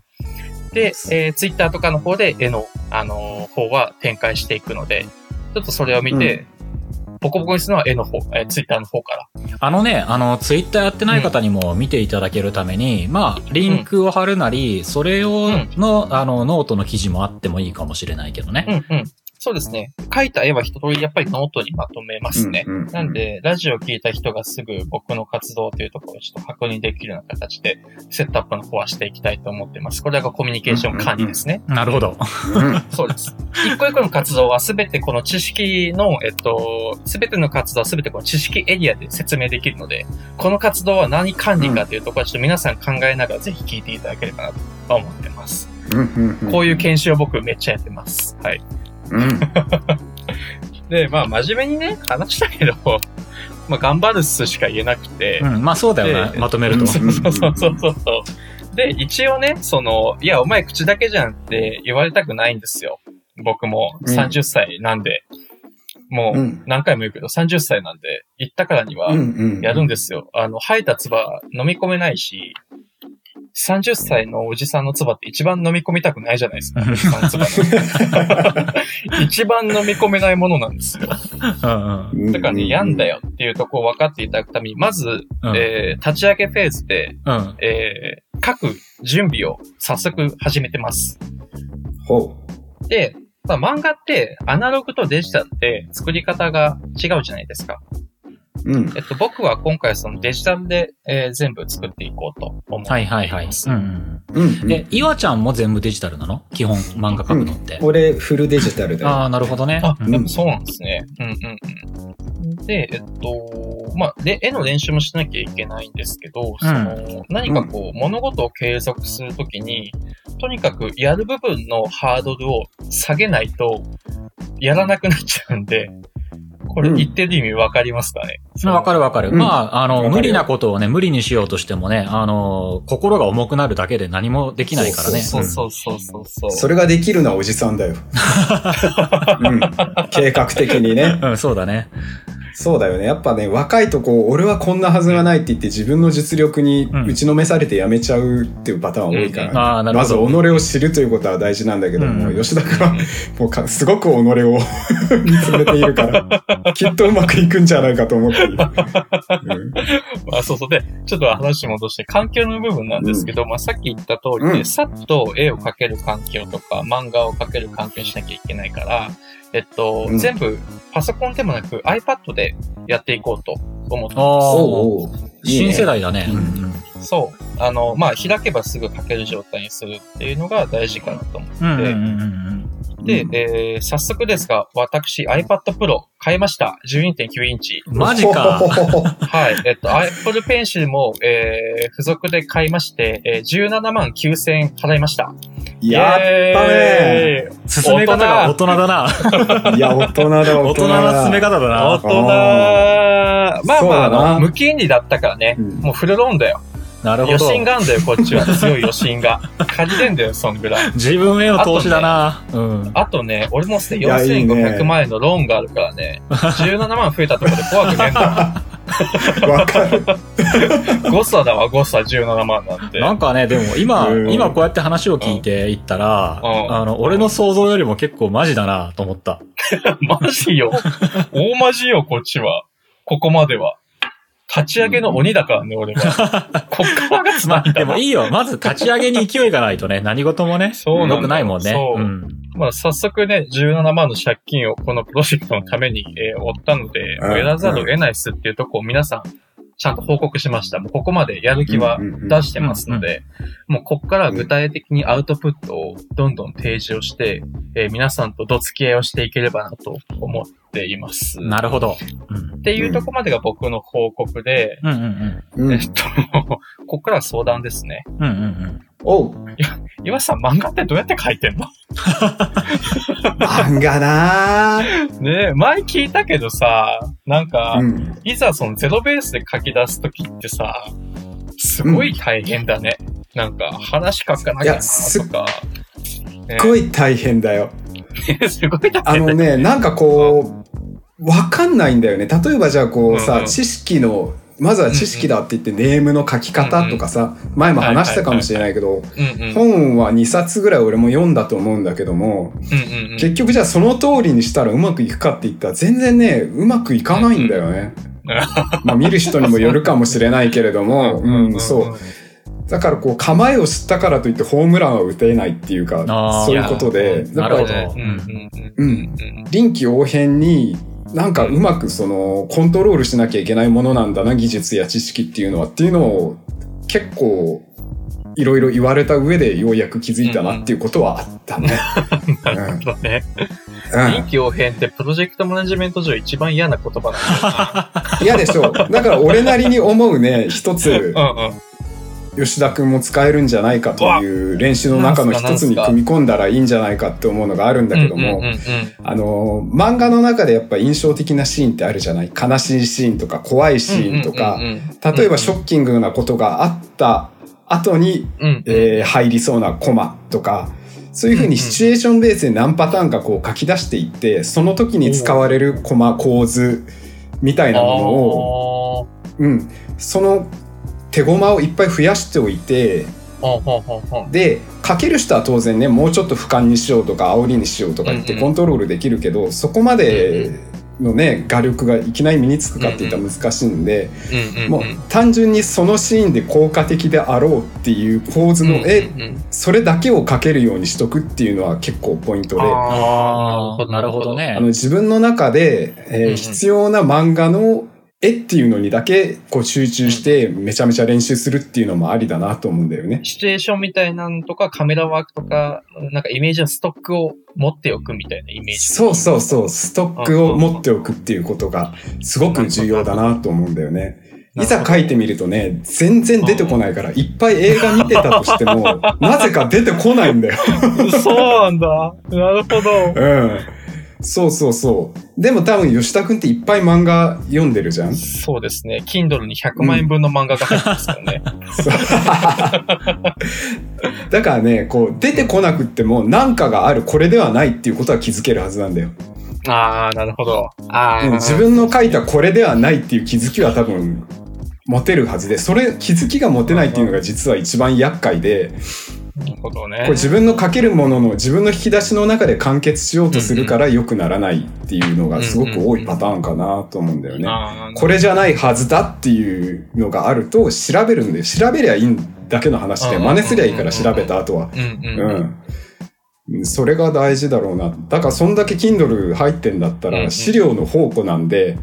で、えー、ツイッターとかの方で絵の、あのー方は展開していくので、ちょっとそれを見て、ボコボコにするのは絵の方、えー、ツイッターの方から。あのね、あの、ツイッターやってない方にも見ていただけるために、まあ、リンクを貼るなり、それをうんの、あの、ノートの記事もあってもいいかもしれないけどね。うんうん。そうですね。描いた絵は一通りやっぱりノートにまとめますね。うんうんなんで、ラジオを聞いた人がすぐ僕の活動というところをちょっと確認できるような形で、セットアップの方はしていきたいと思ってます。これがコミュニケーション管理ですね。なるほど。うんそうです。一個一個の活動はすべてこの知識の、えっと、すべての活動はすべてこの知識エリアで説明できるので、この活動は何管理かというところはちょっと皆さん考えながらぜひ聞いていただければなと思ってます。うんうんうんこういう研修を僕めっちゃやってます。はい。うん で、まあ真面目にね、話したけど、まあ頑張るっすしか言えなくて、うん、まあそうだよね。でまとめると。そうそうそうそうそう。で、一応ね、その、いや、お前口だけじゃんって言われたくないんですよ。僕もうん30歳なんで。もううん何回も言うけど、30歳なんで、言ったからにはうんうんやるんですよ。あの、吐いた唾飲み込めないし、30歳のおじさんの唾って一番飲み込みたくないじゃないですか。おじさんの 一番飲み込めないものなんですよ。だからね、やんだよっていうとこを分かっていただくために、まず、うんえー立ち上げフェーズで、うん。えー書く準備を早速始めてます。ほで、まあ、漫画ってアナログとデジタルって作り方が違うじゃないですか。う。うん。えっと、僕は今回そのデジタルで、えー全部作っていこうと思っています。はいはいはい。うんうんうん。で、岩ちゃんも全部デジタルなの？基本漫画描くのって。俺、フルデジタルだよ。ああ、なるほどね。あ、うんでもそうなんですね。うんうんうん。で、えっと、まあ、で、絵の練習もしなきゃいけないんですけど、その、何かこう、物事を継続するときに、とにかくやる部分のハードルを下げないと、やらなくなっちゃうんで、これうん言ってる意味わかりますかね？わかるわかる。うんまあ、あの、無理なことをね、無理にしようとしてもね、あの、心が重くなるだけで何もできないからね。そうそうそうそうそう。それができるのはおじさんだよ。うん。計画的にね。うん、そうだね。そうだよね。やっぱね、若いとこう、俺はこんなはずがないって言って自分の実力にうん打ちのめされてやめちゃうっていうパターン多いから、うんああ、なるまず。己を知るということは大事なんだけども、うん吉田君はもうかすごく己を 見つめているから、きっとうまくいくんじゃないかと思っている。あそうそう。で、ちょっと話戻して、環境の部分なんですけど、まあさっき言った通りで、うんさっと絵を描ける環境とか、漫画を描ける環境にしなきゃいけないから、えっと、うん。全部パソコンでもなく iPad でやっていこうと思ってまああ、おうおういいね。新世代だね。うん。うん。す。そう。あの、まあ開けばすぐ描ける状態にするっていうのが大事かなと思って。うんうんうんうんで、えー、早速ですが、私 iPad Pro 買いました。12.9インチ。うん。マジか。はい。えっと、Apple Pencil も、えー、付属で買いまして、えー、17万9000円払いました。やったね進め方が大人だな。いや、大人だ、大 大人。な進め方だ大な。人まあまあ、あ無金利だったからね。うんもうフルローンだよ。なるほど。余震があんだよ、こっちは。強い余震が。借りれんだよ、そんぐらい。自分への投資だな。うん。あとね、俺もすでいやいいね4500万円のローンがあるからね、17万増えたところで怖くねえんだよ。わかる。誤差だわ、誤差17万なんて。なんかね、でも今う、ん今こうやって話を聞いていったら、うんあの、俺の想像よりも結構マジだなと思った。マジよ。大マジよ、こっちは。ここまでは。立ち上げの鬼だからね、俺は。こっからがつまあ、ない。でもいいよ。まず立ち上げに勢いがないとね、何事もね、そうなんだ良くないもんね。そううん。まあ、早速ね、17万の借金をこのプロジェクトのために、えー負ったので、やらざるを得ないっすっていうとこを皆さん、ちゃんと報告しました。もうここまでやる気は出してますので、もうここから具体的にアウトプットをどんどん提示をして、えー皆さんとど付き合いをしていければなと思っています。なるほど。うんっ。ていうとこまでが僕の報告で、えっと、ここからは相談ですね。うん。うんうんうん。おう、岩さん、漫画ってどうやって書いてんの？漫画なー ねえ、前聞いたけどさ、なんか、うん。いざそのゼロベースで書き出すときってさ、すごい大変だね。なんか、話書かなきゃないやすとか。ね すごい大変だよ。すごい大あ変だのね、なんかこう、わかんないんだよね。例えばじゃあこうさ、うんうん知識の、まずは知識だって言ってネームの書き方とかさ、前も話したかもしれないけど。本は2冊ぐらい俺も読んだと思うんだけども。結局じゃあその通りにしたらうまくいくかって言ったら全然ね、うまくいかないんだよね。まあ見る人にもよるかもしれないけれども、うん、そう。だからこう構えを知ったからといってホームランは打てないっていうかそういうことで、だからうん。臨機応変になんかうまくそのコントロールしなきゃいけないものなんだな、技術や知識っていうのはっていうのを結構いろいろ言われた上でようやく気づいたなっていうことはあったね。なるほどね。うん臨機応変ってプロジェクトマネジメント上一番嫌な言葉なんだよ 嫌でしょう。だから俺なりに思うね、一つ、な。うんうん。吉田くんも使えるんじゃないかという練習の中の一つに組み込んだらいいんじゃないかって思うのがあるんだけどもあの、漫画の中でやっぱ印象的なシーンってあるじゃない？悲しいシーンとか怖いシーンとか。例えばショッキングなことがあった後に、えー入りそうなコマとか、そういうふうにシチュエーションベースで何パターンかこう書き出していって、その時に使われるコマ構図みたいなものを、うん、その手駒をいっぱい増やしておいて、で、書ける人は当然ね、もうちょっと俯瞰にしようとか、煽りにしようとか言ってコントロールできるけど、そこまでのね、画力がいきなり身につくかって言ったら難しいんで、うんうんうん。もう単純にそのシーンで効果的であろうっていうポーズの絵、うんうんうん。それだけを書けるようにしとくっていうのは結構ポイントで、あああ、なるほど。ね。の。自分の中で、え必要な漫画の絵っていうのにだけこう集中してめちゃめちゃ練習するっていうのもありだなと思うんだよね。シチュエーションみたいなのとか、カメラワークとか、なんかイメージのストックを持っておくみたいなイメージ。そうそうそう、ストックを持っておくっていうことがすごく重要だなと思うんだよね。いざ書いてみるとね、全然出てこないから、いっぱい映画見てたとしても、なぜか出てこないんだよ。そうなんだ。なるほど。うん。そうそうそう。でも多分吉田くんっていっぱい漫画読んでるじゃんそうですね。Kindle に100万円分の漫画が入ってますからね。そうだからね、こう出てこなくっても何かがあるこれではないっていうことは気づけるはずなんだよ。ああ、なるほど。ああ、うん自分の書いたこれではないっていう気づきは多分持てるはずで、それ気づきが持てないっていうのが実は一番厄介で、なるほどねこれ。自分の書けるものの自分の引き出しの中で完結しようとするから良くならないっていうのがすごく多いパターンかなと思うんだよね。これじゃないはずだっていうのがあると調べるんで、調べりゃいいだけの話で、うん真似すりゃいいから調べた後は。うん。それが大事だろうな。だからそんだけ Kindle 入ってんだったら資料の宝庫なんで、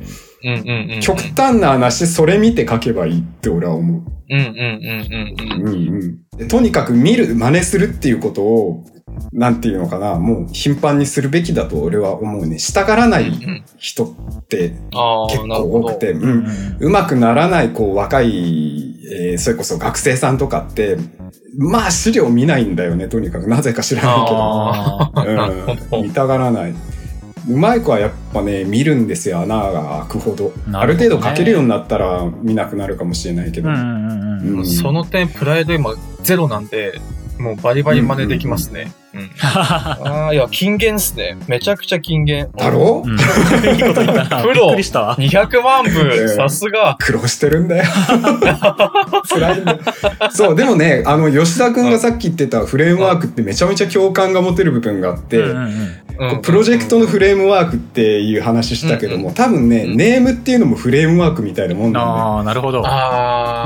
うんうんうんうん。極端な話、それ見て書けばいいって俺は思う。うんうんうんうんうん。とにかく見る、真似するっていうことを、なんていうのかな、もう頻繁にするべきだと俺は思うね。したがらないうん人ってああ、結構。多くて、う。うんんうまくならない、こう、若い、えーそれこそ学生さんとかって、まあ資料見ないんだよね、とにかく。なぜか知らないけど。うん。ど見たがらない。うまい子はやっぱね、見るんですよ、穴が開くほど。あるなるほどね程度書けるようになったら見なくなるかもしれないけど。うんうんうんうんうんその点、プライド今ゼロなんで、もうバリバリ真似できますね。うん。ああ、いや、金言っすね。めちゃくちゃ金言。だろ？うん。いいこと言ったな。プロびっくりしたわ。200万え部えさすが。苦労してるんだよ。辛いんだよ。そう、でもね、あの、吉田くんがさっき言ってたフレームワークってめちゃめちゃ共感が持てる部分があって、うんうんうんうんプロジェクトのフレームワークっていう話したけども、多分ね、うんネームっていうのもフレームワークみたいなもんなんだよ。ああ、なるほど。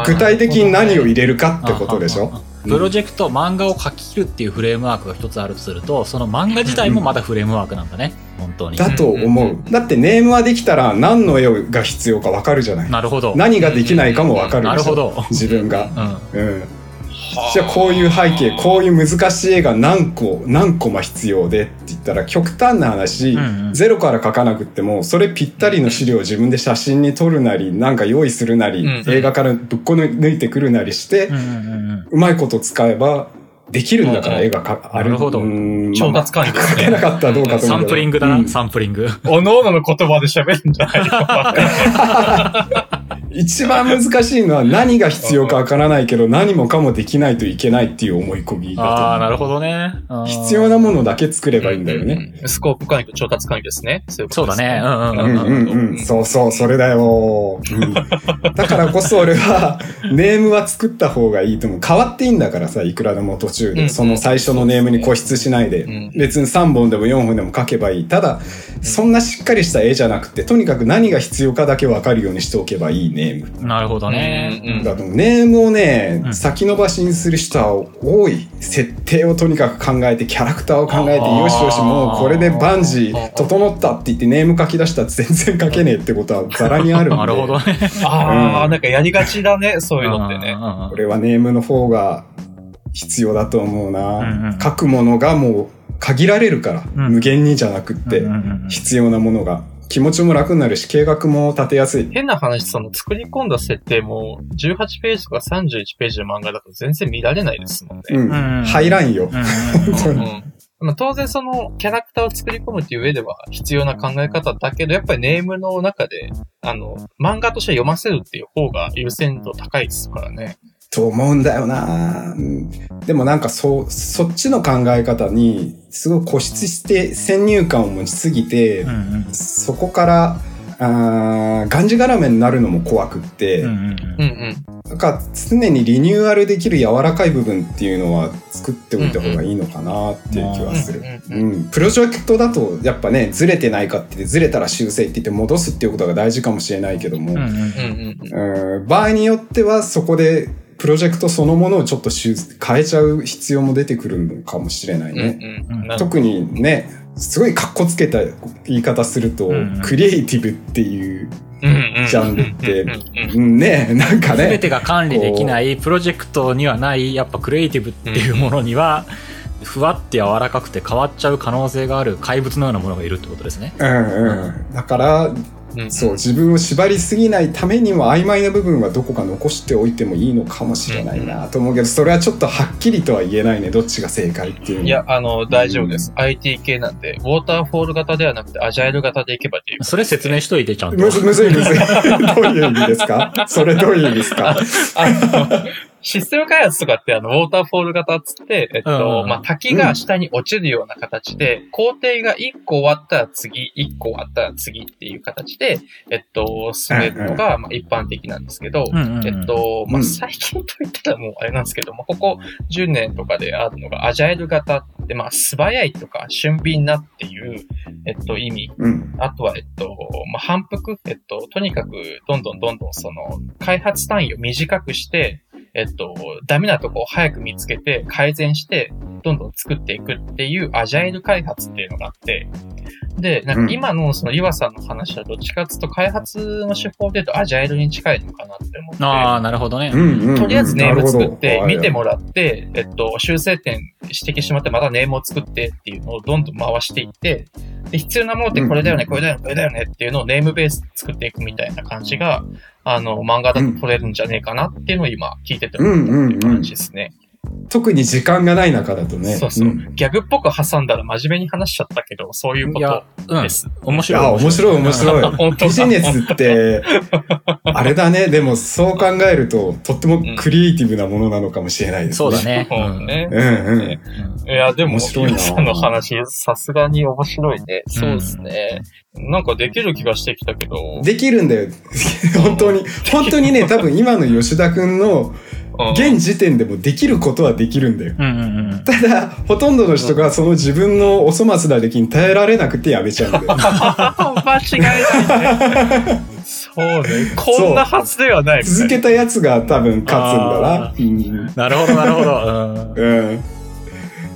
具体的に何を入れるかってことでしょ？あああプロジェクト、漫画を書き切るっていうフレームワークが一つあるとすると、その漫画自体もまだフレームワークなんだね。本当に。だと思う。だってネームはできたら何の絵が必要かわかるじゃない。なるほど。何ができないかもわかるなるほど。自分が。うん。うん。じゃあ。こういう背景、こういう難しい絵が何個、何コマ必要でって言ったら極端な話、うんうん。ゼロから描かなくっても、それぴったりの資料を自分で写真に撮るなり、なんか用意するなり、うん映画からぶっこ抜いてくるなりして、うんうんうん。うん。うまいこと使えば、できるんだからうん絵がか、ある。なるほど。うん調達管理ですね。書けなかったらどうかと思う。サンプリングだな、うん。サンプリング。おのおのの言葉で喋るんじゃないの？一番難しいのは何が必要かわからないけど、何もかもできないといけないっていう思い込みだとああ、なるほどね。必要なものだけ作ればいいんだよね。うん。スコープ管理と調達管理ですね。そういうことですそうだね。うんうんううんんうんうん。そうそう、それだよ。うんだからこそ俺は、ネームは作った方がいいと思う。変わっていいんだからさ、いくらでも途中で。うんその最初のネームに固執しないでうん。別に3本でも4本でも書けばいい。ただ、そんなしっかりした絵じゃなくて、とにかく何が必要かだけわかるようにしておけばいいネーム。なるほどね。うんうんだとネームをね、うん先延ばしにする人は多い。設定をとにかく考えて、キャラクターを考えて、よしよし、もうこれでバンジー整ったって言ってネーム書き出したら全然書けねえってことはザラにあるんで。なるほどね。ああ、うんなんかやりがちだね、そういうのってね。これはネームの方が必要だと思うな。うんうん書くものがもう限られるから、うん無限にじゃなくって、うんうんうん必要なものが。気持ちも楽になるし、計画も立てやすい。変な話、その作り込んだ設定も18ページとか31ページの漫画だと全然見られないですもんね。うん。うん入らんよ。うんまあ、当然そのキャラクターを作り込むっていう上では必要な考え方だけど、やっぱりネームの中で、あの、漫画として読ませるっていう方が優先度高いですからね。と思うんだよな、うんでもなんかそう、そっちの考え方に、すごい固執して先入観を持ちすぎて、うんうん。そこから、あーがんじがらめになるのも怖くって、うんうんうん。うん。なんか常にリニューアルできる柔らかい部分っていうのは作っておいた方がいいのかなっていう気はする。うんうんうんうん、プロジェクトだとやっぱね、ずれてないかって言って、ずれたら修正って言って戻すっていうことが大事かもしれないけども、うん。うんうんうんうん。うん。場合によってはそこでプロジェクトそのものをちょっと修変えちゃう必要も出てくるのかもしれないね。うんうん。特にね、すごいカッコつけた言い方すると、うんうんクリエイティブっていう、うんうんジャンルってね、なんかね。全てが管理できないプロジェクトにはないやっぱクリエイティブっていうものにはふわって柔らかくて変わっちゃう可能性がある怪物のようなものがいるってことですね。うんうん。だから、うんそう、自分を縛りすぎないためにも曖昧な部分はどこか残しておいてもいいのかもしれないなと思うけど、それはちょっとはっきりとは言えないね。どっちが正解っていうのは。いや、あの、大丈夫です。IT 系なんで、ウォーターフォール型ではなくて、アジャイル型でいけばっていう。それ説明しといてちゃんと。むずむずいむずい。どういう意味ですか？それどういう意味ですか？あの、システム開発とかって、あの、ウォーターフォール型っつって、えっうんと、うん。まあ、滝が下に落ちるような形で、工程が1個終わったら次、1個終わったら次っていう形で、えっと、進めるのが、まあ、一般的なんですけど、えっと、まあ、うん最近といったらもうあれなんですけども、ここ10年とかであるのが、アジャイル型って、まあ、素早いとか、俊敏なっていう、えっと、意味。うん。あとは、えっと、まあ、反復、えっと、とにかく、どんどんどんどん、その、開発単位を短くして、えっと、ダメなとこを早く見つけて、改善して、どんどん作っていくっていうアジャイル開発っていうのがあって、で、なんか今のその岩さんの話はどっちかっていうと開発の手法で言うとアジャイルに近いのかなって思って。ああ、なるほどね。うんうんうんとりあえずネーム作って見てもらって、えっと、修正点指摘してもらって、またネームを作ってっていうのをどんどん回していって、で、必要なものってこれだよね、これだよね、これだよねっていうのをネームベースで作っていくみたいな感じが、あの、漫画だと取れるんじゃねえかなっていうのを今聞いてて思ったっていう感じですね。特に時間がない中だとね。そうそう、んギャグっぽく挟んだら真面目に話しちゃったけど、そういうこいやと、うんです。。面白い。あ、面白い面白い。ビジネスって、あれだね。でもそう考えると、とってもクリエイティブなものなのかもしれないですね。そうだ。ね。そうね。うんうん。うんいや、でも、面白いさんの話、さすがに面白いね。そうですね。なんかできる気がしてきたけど。できるんだよ。本当に。本当にね、多分今の吉田くんのうん現時点でもできることはできるんだよ。うんうんうん。ただ、ほとんどの人がその自分のお粗末な出来に耐えられなくてやめちゃうんだよ。間違いないね。そうね。こんなはずではない。続けたやつが多分勝つんだなあ。うんなるほど、なるほど。うん。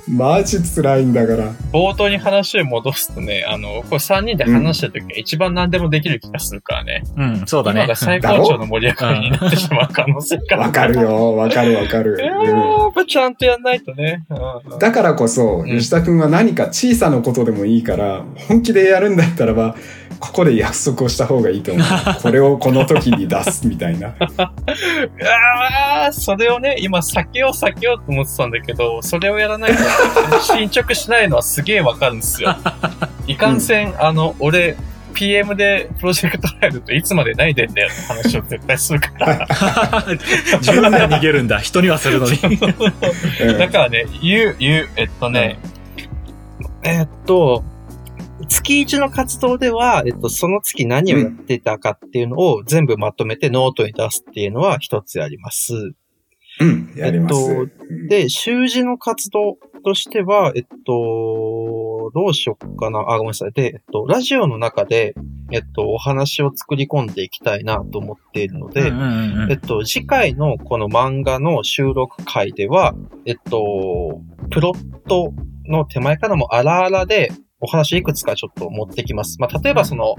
マジ辛いんだから。冒頭に話を戻すとね、あの、これ3人で話した時が一番何でもできる気がするからね。うん、うんそうだね今が。最高潮の盛り上がりになってしまう可能性が。わかる。よ。わかるわかる。ーうんやっぱちゃんとやんないとね。うんだからこそ、ん吉田くんは何か小さなことでもいいから、本気でやるんだったらば、ここで約束をした方がいいと思う。これをこの時に出すみたいな。ああ、それをね、今避けよう避けようと思ってたんだけど、それをやらないと進捗しないのはすげえわかるんですよ。いかんせん、あの、俺、PM でプロジェクト入るといつまでないでんだよって話を絶対するから。自分で逃げるんだ。人にはするのに。う んだからね、言う、言う、えっとね、えっと、月1の活動では、えっと、その月何をやってたかっていうのを全部まとめてノートに出すっていうのは一つやります。うん、やります。えっとうんで、習字の活動としては、えっと、どうしよっかな。あ、ごめんなさい。で、えっと、ラジオの中で、えっと、お話を作り込んでいきたいなと思っているので、うんうんうんえっと、次回のこの漫画の収録回では、えっと、プロットの手前からも荒々でお話いくつかちょっと持ってきます。まあ、例えばその、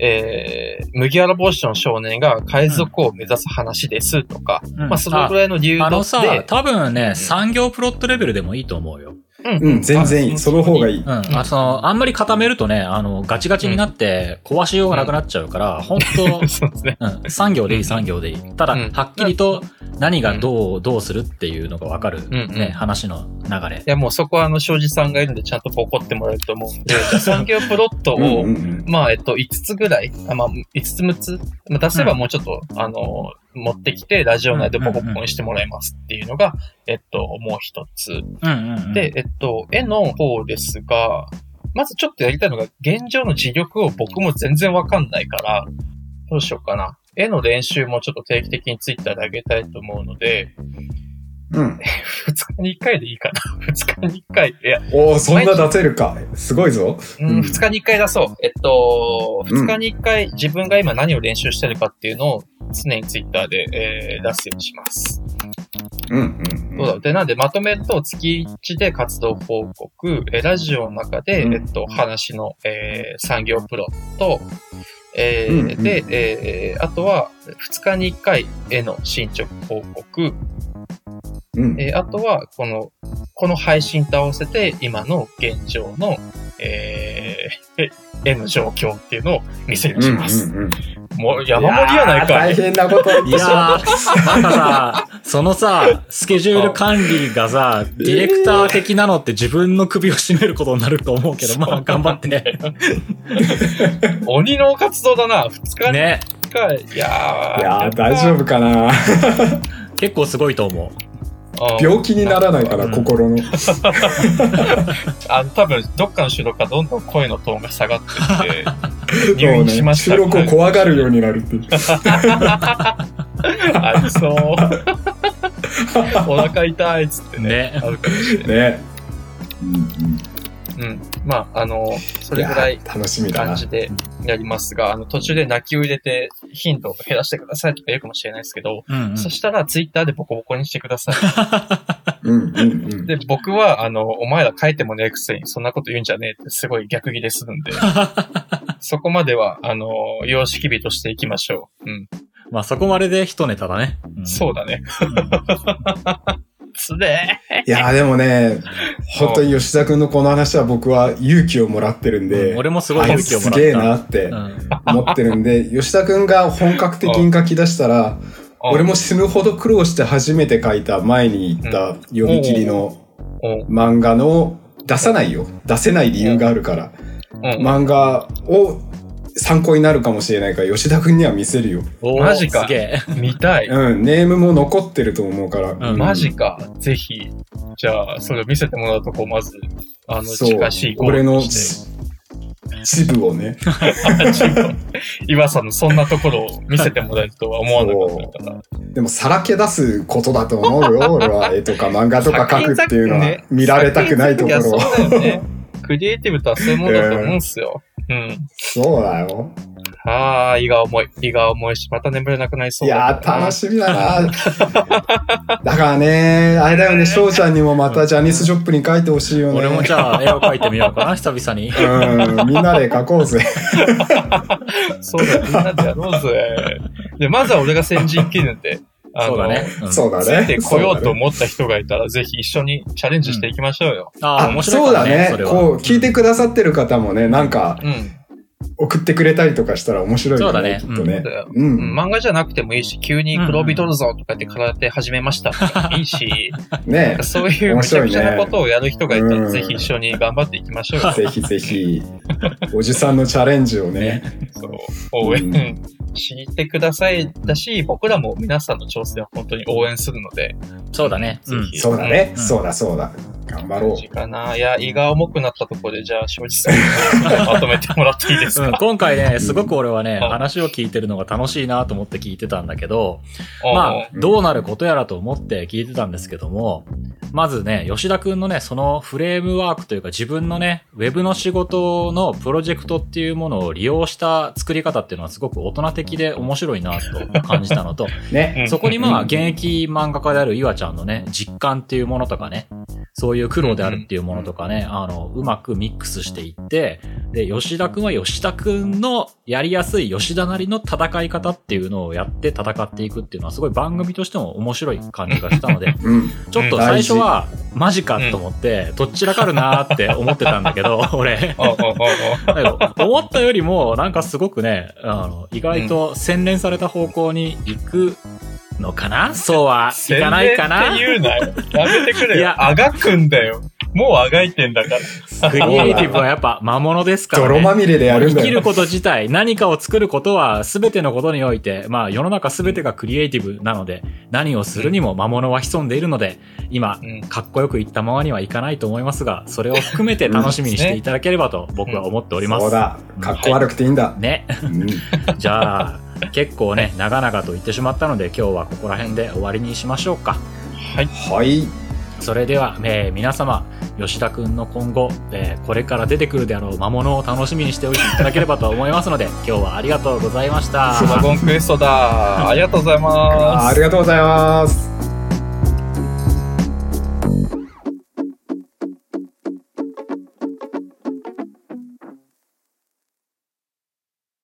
えー、麦わら帽子の少年が海賊を目指す話ですとか、うんまあ、そのぐらいの理由で、あのさ、多分ね、産業プロットレベルでもいいと思うよ。うん、全然いい。その方がいい。うん。あその、あんまり固めるとね、あの、ガチガチになって壊しようがなくなっちゃうから、本当 そうですね。うん、産業でいい産業でいい。ただ、うん。はっきりと何がどう、どうするっていうのがわかる、ね、話の流れ。い。や、もうそこはあの、庄司さんがいるんで、ちゃんと怒ってもらえると思うんで、じゃあ産業プロットを、うんうんうん。まあ、えっと、5つぐらい、あまあ、5つ6つ、まあ、出せばもうちょっと、あの、持ってきて、ラジオ内でポコポコにしてもらいますっていうのが、えっと、もう一つ。で、えっと、絵の方ですが、まずちょっとやりたいのが、現状の自力を僕も全然わかんないから、どうしようかな。絵の練習もちょっと定期的にツイッターで上げたいと思うので、うん。2日に1回でいいかな。2日に1回。いや、おーそんな出せるか。すごいぞ。うん、うん2日に1回出そう。えっと、うん2日に1回自分が今何を練習してるかっていうのを常にツイッターで、えー出すようにします。うんうんそうだ。で、なんでまとめると月1で活動報告、えーラジオの中で、うんえっと、話の、えー産業プロと、えーうんうんで、えーあとは2日に1回絵の進捗報告、うん。えーあとは、この、この配信と合わせて、今の現状の、えー、え絵の状況っていうのを見せるようにします。うんうんうんもう山盛りやないか大い。変なこと言っいてしまやー、なんかさ、そのさ、スケジュール管理がさ、ディレクター的なのって自分の首を絞めることになると思うけど、まあ頑張って。鬼の活動だな。2日にね。1回。いやー。いやー大丈夫かな結構すごいと思う。病気にならないから、うん心の。あの、多分、どっかの収録からどんどん声のトーンが下がってって、しました。収録を怖がるようになるっていう。ありそう。お腹痛いっつってね。ね。あるかもしれない。ね。うんうん。まあ、あの、そうん。れぐらい楽しみだな。感じでやりますが、あの、途中で泣きを入れて頻度を減らしてくださいとか言うかもしれないですけど、うんうんそしたらツイッターでボコボコにしてくださ うんうんうんい。。で、僕は、あの、お前ら書いてもねえくせにそんなこと言うんじゃねえってすごい逆ギレするんで、そこまでは、あの、様式美としていきましょう。うん。まあそこまでで一ネタだね。んそうだね。つれいやーでもね、本当に吉田くんのこの話は僕は勇気をもらってるんうんで、俺もすごい勇気をもらった。すげえなってうん。思ってるんで、吉田くんが本格的に書き出したら、俺も死ぬほど苦労して初めて書いた前に言った読み切りのうん。漫画の出さないよ。出せない理由があるから。うん。漫画を参考になるかもしれないから、吉田くんには見せるよ。マジか。見たい。うん、ネームも残ってると思うから。うんマジか。ぜひ。じゃあ、それを見せてもらうとこ、まず、あの、近しい。俺のルとして。支部をね。岩さんのそんなところを見せてもらえるとは思わなかったから。でもさらけ出すことだと思うよ。俺は絵とか漫画とか描くっていうのはね見られたくないところ。いや、そうだよね。クリエイティブとはそういうものだと思うんすよ。うん。そうだよ。ああ、胃が重い。胃が重いし、また眠れなくなりそいうやー、楽しみだな。だからね、あれだよね、翔ちゃんにもまたジャニス・ジョップに描いてほしいよね。俺もじゃあ絵を描いてみようかな、久々に。うん、みんなで描こうぜ。そうだよ、みんなでやろうぜ。で、まずは俺が先陣切るんで、あの、そうだね。うんそうだついてね。こようと思った人がいたら、ぜひ一緒にチャレンジしていきましょうよ。ああ、あ面、白いそうだね。こう、聞いてくださってる方もね、なんか、うん。送ってくれたりとかしたら面白いよそうだねきっとねそうだよ。ううんん。漫画じゃなくてもいいし、急に黒人取るぞとかって空手始めましたとかいいし、ねそういうめちゃくちゃなことをやる人がいたら、うんぜひ一緒に頑張っていきましょうよ。ぜひぜひ、おじさんのチャレンジをね。そう応援してくださいだし、僕らも皆さんの挑戦を本当に応援するので、そうだね。うんぜひそうだね。うんそうだそうだ。頑張ろう。かな。いや、胃が重くなったところで、じゃあ、庄司さん、まとめてもらっていいですうん、か、今回ね、すごく俺はね、うん。話を聞いてるのが楽しいなと思って聞いてたんだけど、うん。まあ、うん。どうなることやらと思って聞いてたんですけども、まずね、吉田くんのね、そのフレームワークというか自分のね、ウェブの仕事のプロジェクトっていうものを利用した作り方っていうのはすごく大人的で面白いなと感じたのと、ね。そこにまあ、うん。現役漫画家である岩ちゃんのね、実感っていうものとかね、そういう苦労であるっていうものとかね、あの、うまくミックスしていって、で、吉田くんは吉田くんのやりやすい吉田なりの戦い方っていうのをやって戦っていくっていうのはすごい番組としても面白い感じがしたので、うん。ちょっと最初はマジかと思って、どっちらかるなーって思ってたんだけど、俺。思ったよりも、なんかすごくね、あの、意外と洗練された方向に行くのかな、そうはいかないかな？宣伝って言うなよ。やめてくれよ。いやあがくんだよ。もうあがいてんだから。クリエイティブはやっぱ魔物ですからね。泥まみれでやるんだよ。生きること自体、何かを作ることは全てのことにおいて、まあ世の中全てがクリエイティブなので、何をするにも魔物は潜んでいるので、今うん、かっこよく言ったままにはいかないと思いますが、それを含めて楽しみにしていただければと僕は思っております。そうだ。かっこ悪くていいんだ。ね。うん。じゃあ、結構ね、長々と言ってしまったので、今日はここら辺で終わりにしましょうか。はい。はい。それでは、えー皆様、吉田くんの今後、えーこれから出てくるであろう魔物を楽しみにしておいていただければと思いますので、今日はありがとうございました。ドラゴンクエストだ。ありがとうございます。ありがとうございます。